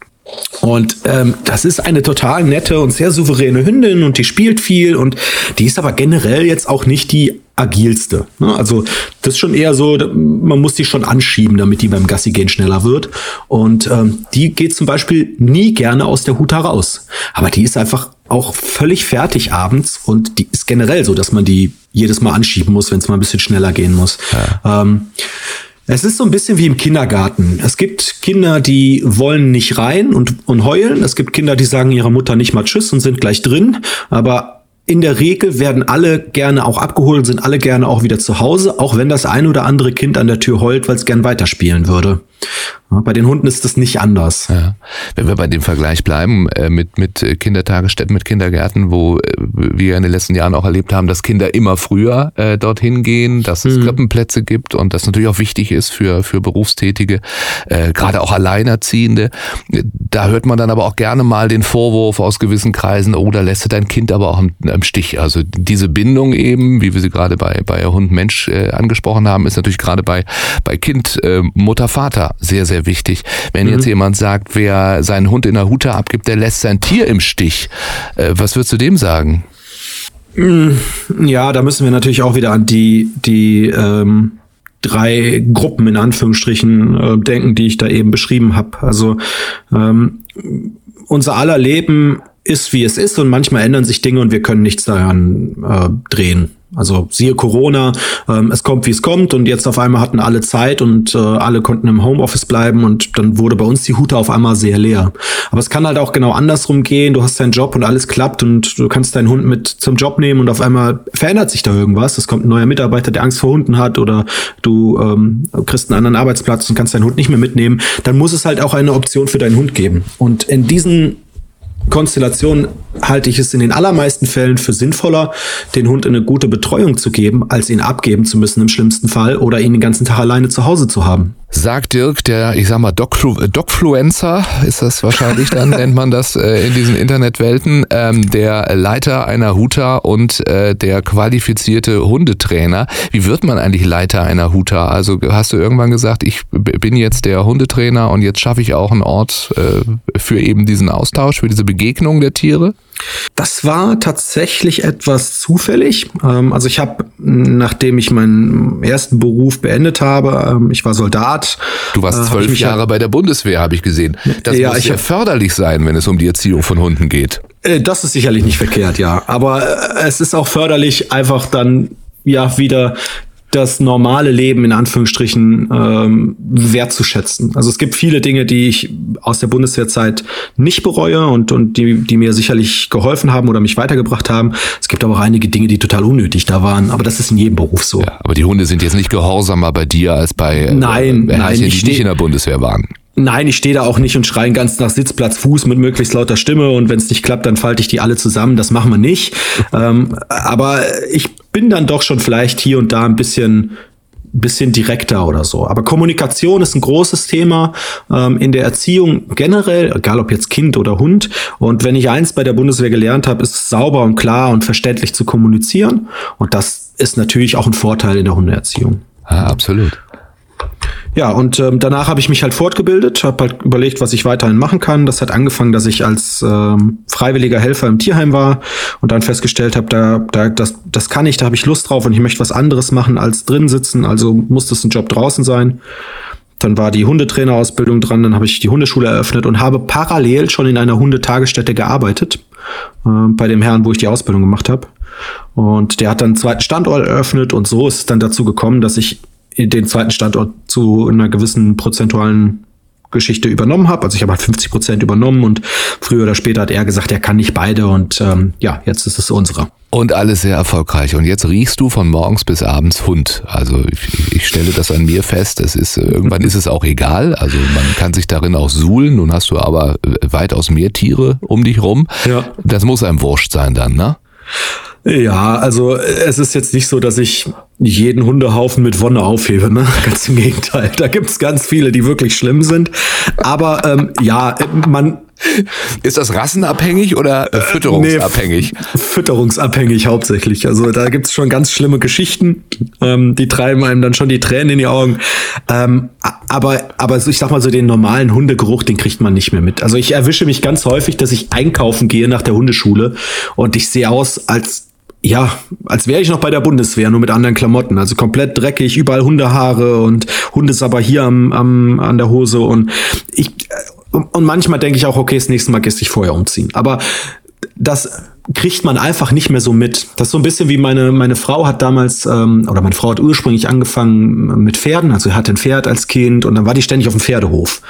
Und ähm, das ist eine total nette und sehr souveräne Hündin und die spielt viel und die ist aber generell jetzt auch nicht die agilste. Ne? Also das ist schon eher so, man muss die schon anschieben, damit die beim Gassi gehen schneller wird. Und ähm, die geht zum Beispiel nie gerne aus der Huta raus. Aber die ist einfach auch völlig fertig abends und die ist generell so, dass man die jedes Mal anschieben muss, wenn es mal ein bisschen schneller gehen muss. Ja. Ähm, es ist so ein bisschen wie im Kindergarten. Es gibt Kinder, die wollen nicht rein und, und heulen. Es gibt Kinder, die sagen ihrer Mutter nicht mal Tschüss und sind gleich drin. Aber in der Regel werden alle gerne auch abgeholt, sind alle gerne auch wieder zu Hause, auch wenn das ein oder andere Kind an der Tür heult, weil es gern weiterspielen würde. Bei den Hunden ist das nicht anders. Ja. Wenn wir bei dem Vergleich bleiben äh, mit, mit Kindertagesstätten, mit Kindergärten, wo äh, wir in den letzten Jahren auch erlebt haben, dass Kinder immer früher äh, dorthin gehen, dass es mhm. Krippenplätze gibt und das natürlich auch wichtig ist für, für Berufstätige, äh, gerade auch Alleinerziehende. Da hört man dann aber auch gerne mal den Vorwurf aus gewissen Kreisen, oh, da lässt du dein Kind aber auch im, im Stich. Also diese Bindung eben, wie wir sie gerade bei, bei Hund Mensch äh, angesprochen haben, ist natürlich gerade bei, bei Kind, äh, Mutter, Vater sehr, sehr wichtig. Wenn mhm. jetzt jemand sagt, wer seinen Hund in der Hute abgibt, der lässt sein Tier im Stich. Äh, was würdest du dem sagen? Mm, ja, da müssen wir natürlich auch wieder an die, die ähm, drei Gruppen in Anführungsstrichen äh, denken, die ich da eben beschrieben habe. Also ähm, unser aller Leben ist, wie es ist und manchmal ändern sich Dinge und wir können nichts daran äh, drehen. Also siehe Corona, ähm, es kommt, wie es kommt und jetzt auf einmal hatten alle Zeit und äh, alle konnten im Homeoffice bleiben und dann wurde bei uns die Hute auf einmal sehr leer. Aber es kann halt auch genau andersrum gehen. Du hast deinen Job und alles klappt und du kannst deinen Hund mit zum Job nehmen und auf einmal verändert sich da irgendwas. Es kommt ein neuer Mitarbeiter, der Angst vor Hunden hat oder du ähm, kriegst einen anderen Arbeitsplatz und kannst deinen Hund nicht mehr mitnehmen. Dann muss es halt auch eine Option für deinen Hund geben. Und in diesen Konstellation halte ich es in den allermeisten Fällen für sinnvoller, den Hund eine gute Betreuung zu geben, als ihn abgeben zu müssen im schlimmsten Fall oder ihn den ganzen Tag alleine zu Hause zu haben. Sagt Dirk, der, ich sag mal, Docfluencer ist das wahrscheinlich, dann nennt man das äh, in diesen Internetwelten, ähm, der Leiter einer Huta und äh, der qualifizierte Hundetrainer. Wie wird man eigentlich Leiter einer Huta? Also hast du irgendwann gesagt, ich bin jetzt der Hundetrainer und jetzt schaffe ich auch einen Ort äh, für eben diesen Austausch, für diese Begegnung der Tiere? Das war tatsächlich etwas zufällig. Ähm, also ich habe, nachdem ich meinen ersten Beruf beendet habe, ähm, ich war Soldat. Du warst äh, zwölf Jahre bei der Bundeswehr, habe ich gesehen. Das ja, muss ja förderlich sein, wenn es um die Erziehung von Hunden geht. Äh, Das ist sicherlich nicht verkehrt, ja. Aber äh, es ist auch förderlich, einfach dann ja wieder das normale Leben in Anführungsstrichen ähm, wertzuschätzen. Also es gibt viele Dinge, die ich aus der Bundeswehrzeit nicht bereue und, und die, die mir sicherlich geholfen haben oder mich weitergebracht haben. Es gibt aber auch einige Dinge, die total unnötig da waren. Aber das ist in jedem Beruf so. Ja, aber die Hunde sind jetzt nicht gehorsamer bei dir als bei äh, Nein, Herrchen, nein, die ich nicht in der Bundeswehr waren. Nein, ich stehe da auch nicht und schreie ganz nach Sitzplatz Fuß mit möglichst lauter Stimme und wenn es nicht klappt, dann falte ich die alle zusammen. Das machen wir nicht. ähm, aber ich bin dann doch schon vielleicht hier und da ein bisschen bisschen direkter oder so. Aber Kommunikation ist ein großes Thema ähm, in der Erziehung generell, egal ob jetzt Kind oder Hund. Und wenn ich eins bei der Bundeswehr gelernt habe, ist es sauber und klar und verständlich zu kommunizieren. Und das ist natürlich auch ein Vorteil in der Hundeerziehung. Ja, absolut. Ja, und ähm, danach habe ich mich halt fortgebildet, habe halt überlegt, was ich weiterhin machen kann. Das hat angefangen, dass ich als ähm, freiwilliger Helfer im Tierheim war und dann festgestellt habe, da, da, das, das kann ich, da habe ich Lust drauf und ich möchte was anderes machen als drin sitzen, also muss das ein Job draußen sein. Dann war die Hundetrainerausbildung dran, dann habe ich die Hundeschule eröffnet und habe parallel schon in einer Hundetagesstätte gearbeitet, äh, bei dem Herrn, wo ich die Ausbildung gemacht habe. Und der hat dann einen zweiten Standort eröffnet und so ist es dann dazu gekommen, dass ich den zweiten Standort zu einer gewissen prozentualen Geschichte übernommen habe. Also ich habe halt 50 Prozent übernommen und früher oder später hat er gesagt, er kann nicht beide und ähm, ja, jetzt ist es unsere. Und alles sehr erfolgreich. Und jetzt riechst du von morgens bis abends Hund. Also ich, ich stelle das an mir fest. Es ist, irgendwann ist es auch egal. Also man kann sich darin auch suhlen. Nun hast du aber weitaus mehr Tiere um dich rum. Ja. Das muss einem wurscht sein dann, ne? Ja, also es ist jetzt nicht so, dass ich jeden Hundehaufen mit Wonne aufhebe, ne? Ganz im Gegenteil. Da gibt's ganz viele, die wirklich schlimm sind. Aber ähm, ja, man, Ist das rassenabhängig oder äh, fütterungsabhängig? Nee, fütterungsabhängig hauptsächlich. Also da gibt's schon ganz schlimme Geschichten, ähm, die treiben einem dann schon die Tränen in die Augen. Ähm, aber, aber ich sag mal so, den normalen Hundegeruch, den kriegt man nicht mehr mit. Also ich erwische mich ganz häufig, dass ich einkaufen gehe nach der Hundeschule und ich sehe aus, als ja, als wäre ich noch bei der Bundeswehr, nur mit anderen Klamotten. Also komplett dreckig, überall Hundehaare und Hundesabber hier am, am, an der Hose. Und ich, und und manchmal denke ich auch, okay, das nächste Mal gehst dich vorher umziehen. Aber das kriegt man einfach nicht mehr so mit. Das ist so ein bisschen wie meine, meine Frau hat damals, ähm, oder meine Frau hat ursprünglich angefangen mit Pferden, also sie hatte ein Pferd als Kind und dann war die ständig auf dem Pferdehof.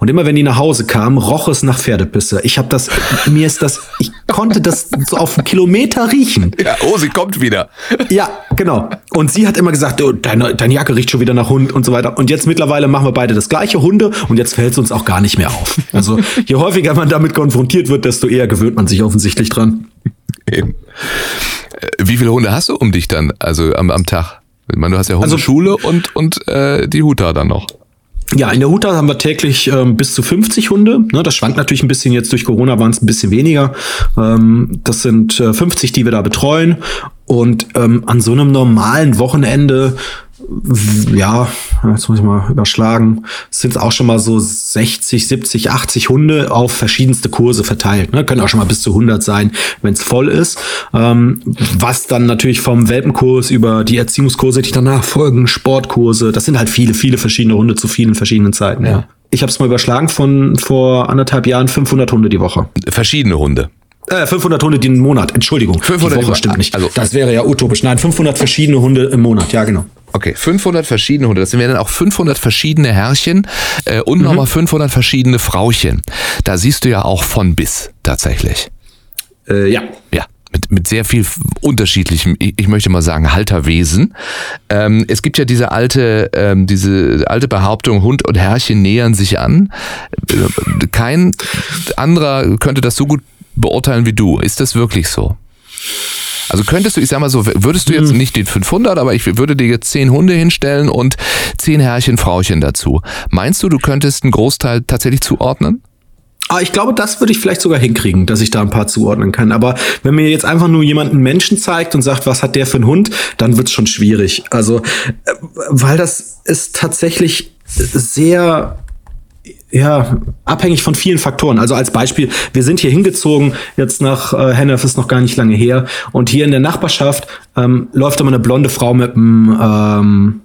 Und immer wenn die nach Hause kam, roch es nach Pferdepisse. Ich habe das, mir ist das, ich konnte das so auf einen Kilometer riechen. Ja, oh, sie kommt wieder. Ja, genau. Und sie hat immer gesagt, oh, deine, deine Jacke riecht schon wieder nach Hund und so weiter. Und jetzt mittlerweile machen wir beide das gleiche Hunde und jetzt fällt es uns auch gar nicht mehr auf. Also je häufiger man damit konfrontiert wird, desto eher gewöhnt man sich offensichtlich dran. Eben. Äh, Wie viele Hunde hast du um dich dann, also am, am Tag? Ich meine, du hast ja Also- Hundeschule und, und äh, die Huta dann noch. Ja, in der Huta haben wir täglich ähm, bis zu 50 Hunde. Ne, das schwankt natürlich ein bisschen. Jetzt durch Corona waren es ein bisschen weniger. Ähm, das sind äh, 50, die wir da betreuen. Und ähm, an so einem normalen Wochenende, ja, jetzt muss ich mal überschlagen, sind es auch schon mal so 60, 70, 80 Hunde auf verschiedenste Kurse verteilt. Ne? Können auch schon mal bis zu 100 sein, wenn es voll ist. Ähm, was dann natürlich vom Welpenkurs über die Erziehungskurse, die danach folgen, Sportkurse, das sind halt viele, viele verschiedene Hunde zu vielen verschiedenen Zeiten. Ja. Ich habe es mal überschlagen von vor anderthalb Jahren 500 Hunde die Woche. Verschiedene Hunde. Äh, 500 Hunde den Monat, Entschuldigung. 500 die Woche im- stimmt nicht. also- das wäre ja utopisch. Nein, 500 verschiedene Hunde im Monat, ja genau. Okay, 500 verschiedene Hunde. Das wären dann auch 500 verschiedene Herrchen äh, und Mhm. nochmal 500 verschiedene Frauchen. Da siehst du ja auch von bis tatsächlich. Äh, ja. Ja, mit, mit sehr viel unterschiedlichem, ich, ich möchte mal sagen, Halterwesen. Ähm, es gibt ja diese alte, ähm, diese alte Behauptung, Hund und Herrchen nähern sich an. Äh, Kein anderer könnte das so gut beurteilen wie du. Ist das wirklich so? Also könntest du, ich sag mal so, würdest du jetzt nicht den 500, aber ich würde dir jetzt 10 Hunde hinstellen und 10 Herrchen, Frauchen dazu. Meinst du, du könntest einen Großteil tatsächlich zuordnen? Ah, ich glaube, das würde ich vielleicht sogar hinkriegen, dass ich da ein paar zuordnen kann. Aber wenn mir jetzt einfach nur jemand einen Menschen zeigt und sagt, was hat der für einen Hund, dann wird's schon schwierig. Also, äh, weil das ist tatsächlich sehr ja, abhängig von vielen Faktoren. Also als Beispiel, wir sind hier hingezogen, jetzt nach äh, Hennef ist noch gar nicht lange her. Und hier in der Nachbarschaft ähm, läuft immer eine blonde Frau mit einem ähm,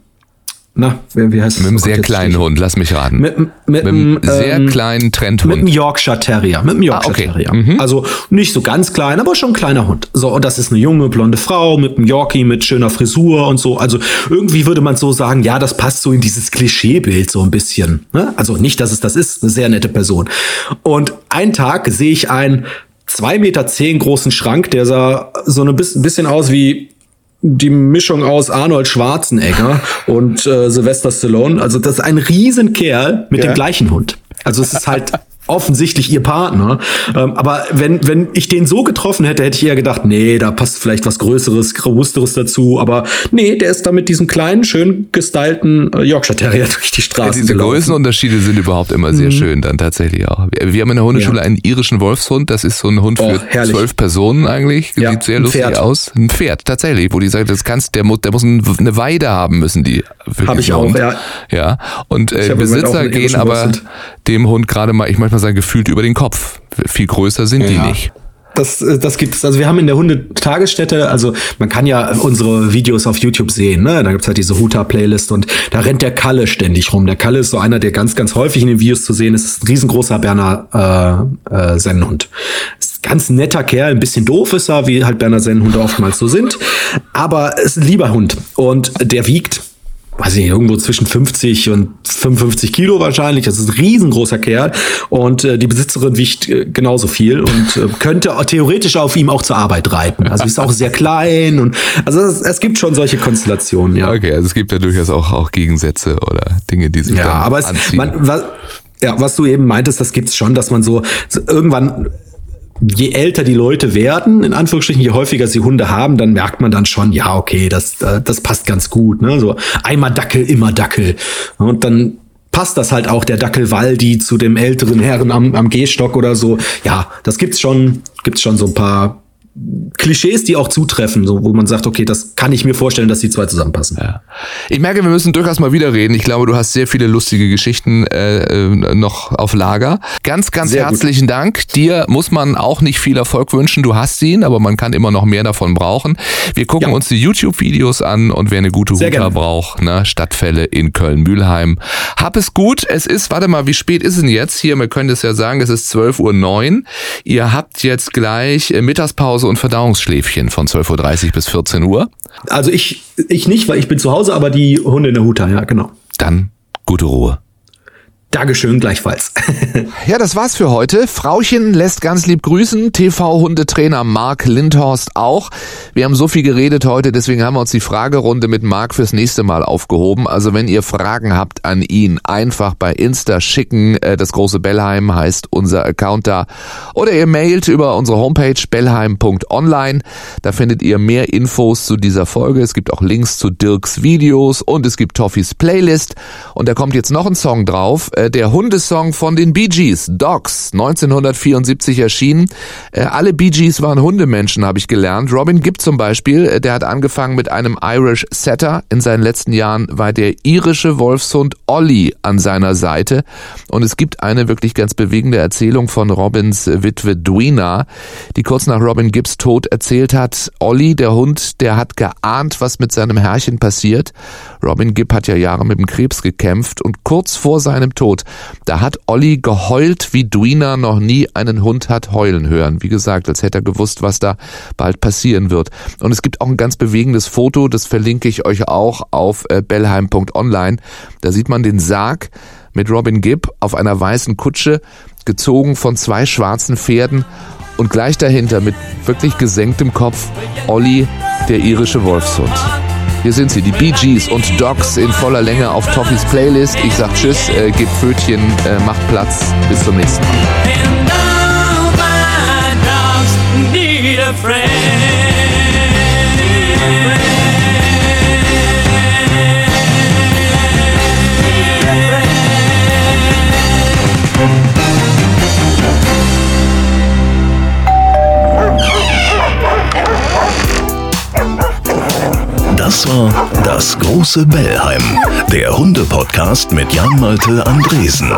na, wie heißt Mit einem Oh sehr kleinen steht- Hund, lass mich raten. Mit, mit, Mit einem sehr ähm, kleinen Mit einem Trendhund. Yorkshire Terrier. Mit einem Yorkshire Ah, okay. Terrier. Mhm. Also nicht so ganz klein, aber schon ein kleiner Hund. So, und das ist eine junge, blonde Frau mit einem Yorkie, mit schöner Frisur und so. Also irgendwie würde man so sagen, ja, das passt so in dieses Klischeebild so ein bisschen. Ne? Also nicht, dass es das ist, eine sehr nette Person. Und einen Tag sehe ich einen zwei Meter zehn großen Schrank, der sah so ein bisschen aus wie die Mischung aus Arnold Schwarzenegger und äh, Sylvester Stallone. Also das ist ein Riesenkerl mit Ja. dem gleichen Hund. Also es ist halt offensichtlich ihr Partner. Ähm, aber wenn, wenn ich den so getroffen hätte, hätte ich eher gedacht, nee, da passt vielleicht was Größeres, Robusteres dazu. Aber nee, der ist da mit diesem kleinen, schön gestylten äh, Yorkshire Terrier durch die Ja, Straße diese gelaufen. Größenunterschiede sind überhaupt immer Mhm. sehr schön dann tatsächlich auch. Wir, wir haben in der Hundeschule Ja. einen irischen Wolfshund, das ist so ein Hund Oh, für zwölf Personen eigentlich, Ja, sieht sehr lustig Pferd. aus. Ein Pferd, tatsächlich, wo die sagt, das kannst, der muss, der muss ein- eine Weide haben müssen die. wirklich, Hab ich der auch, Hund. ja. Ja, und äh, Besitzer gehen aber dem Hund gerade mal, ich möchte sagen, gefühlt über den Kopf. Viel größer sind die Ja. nicht. Das, äh, das gibt es. Also wir haben in der Hundetagesstätte, also man kann ja unsere Videos auf YouTube sehen, ne? Da gibt's halt diese Huta-Playlist und da rennt der Kalle ständig rum. Der Kalle ist so einer, der ganz, ganz häufig in den Videos zu sehen ist. ist ein riesengroßer Berner äh, äh, Sennenhund. Ist ein ganz netter Kerl, ein bisschen doof ist er, wie halt Berner Sennenhunde oftmals so sind. Aber ist ein lieber Hund. Und der wiegt weiß ich nicht, irgendwo zwischen 50 und 55 Kilo wahrscheinlich. Das ist ein riesengroßer Kerl. Und äh, die Besitzerin wiegt äh, genauso viel und äh, könnte theoretisch auf ihm auch zur Arbeit reiten. Also ist auch sehr klein und also es, es gibt schon solche Konstellationen, ja. Okay, also es gibt ja durchaus auch, auch Gegensätze oder Dinge, die sich Ja, aber es, anziehen. man, was, ja, was du eben meintest, das gibt's schon, dass man so, so irgendwann je älter die Leute werden, in Anführungsstrichen, je häufiger sie Hunde haben, dann merkt man dann schon, ja, okay, das, äh, das passt ganz gut. Ne? So einmal Dackel, immer Dackel. Und dann passt das halt auch der Dackel Waldi zu dem älteren Herren am, am Gehstock oder so. Ja, das gibt's schon, gibt's schon so ein paar Klischees, die auch zutreffen, so, wo man sagt, okay, das kann ich mir vorstellen, dass die zwei zusammenpassen. Ja. Ich merke, wir müssen durchaus mal wieder reden. Ich glaube, du hast sehr viele lustige Geschichten äh, äh, noch auf Lager. Ganz, ganz Sehr gut. herzlichen Dank. Dir muss man auch nicht viel Erfolg wünschen. Du hast ihn, aber man kann immer noch mehr davon brauchen. Wir gucken Ja. uns die YouTube-Videos an und wer eine gute Sehr Huta gerne. braucht, ne, Stadtfälle in Köln-Mühlheim. Hab es gut. Es ist, warte mal, wie spät ist es denn jetzt? Hier, wir können es ja sagen, es ist 12.09 Uhr. Ihr habt jetzt gleich äh, Mittagspause und Verdauungsschläfchen von 12.30 Uhr bis 14 Uhr. Also ich, ich nicht, weil ich bin zu Hause, aber die Hunde in der Huta, ja, genau. Dann gute Ruhe. Dankeschön gleichfalls. Ja, das war's für heute. Frauchen lässt ganz lieb grüßen. TV-Hundetrainer Marc Lindhorst auch. Wir haben so viel geredet heute, deswegen haben wir uns die Fragerunde mit Marc fürs nächste Mal aufgehoben. Also wenn ihr Fragen habt an ihn, einfach bei Insta schicken. Äh, Das große Bellheim heißt unser Account da. Oder ihr mailt über unsere Homepage bellheim.online. Da findet ihr mehr Infos zu dieser Folge. Es gibt auch Links zu Dirks Videos und es gibt Toffis Playlist. Und da kommt jetzt noch ein Song drauf, äh, der Hundesong von den Bee Gees, Dogs, 1974 erschienen. Äh, Alle Bee Gees waren Hundemenschen, habe ich gelernt. Robin Gibb zum Beispiel, äh, der hat angefangen mit einem Irish Setter. In seinen letzten Jahren war der irische Wolfshund Ollie an seiner Seite. Und es gibt eine wirklich ganz bewegende Erzählung von Robins Witwe Dwina, die kurz nach Robin Gibbs Tod erzählt hat, Ollie, der Hund, der hat geahnt, was mit seinem Herrchen passiert. Robin Gibb hat ja Jahre mit dem Krebs gekämpft und kurz vor seinem Tod, da hat Olli geheult, wie Dwina noch nie einen Hund hat heulen hören. Wie gesagt, als hätte er gewusst, was da bald passieren wird. Und es gibt auch ein ganz bewegendes Foto, das verlinke ich euch auch auf äh, bellheim.online. Da sieht man den Sarg mit Robin Gibb auf einer weißen Kutsche, gezogen von zwei schwarzen Pferden und gleich dahinter mit wirklich gesenktem Kopf Olli, der irische Wolfshund. Hier sind sie, die Bee Gees und Dogs in voller Länge auf Toffis Playlist. Ich sag Tschüss, äh, gebt Pfötchen, äh, macht Platz. Bis zum nächsten Mal. Das war Das große Bellheim, der Hunde-Podcast mit Jan-Malte Andresen.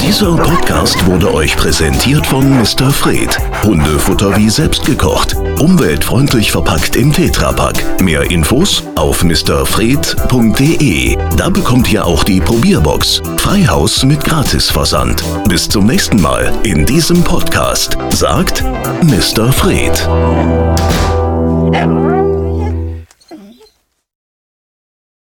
Dieser Podcast wurde euch präsentiert von Mr. Fred. Hundefutter wie selbst gekocht. Umweltfreundlich verpackt im Tetrapack. Mehr Infos auf mrfred.de. Da bekommt ihr auch die Probierbox. Freihaus mit Gratisversand. Bis zum nächsten Mal in diesem Podcast, sagt Mr. Fred.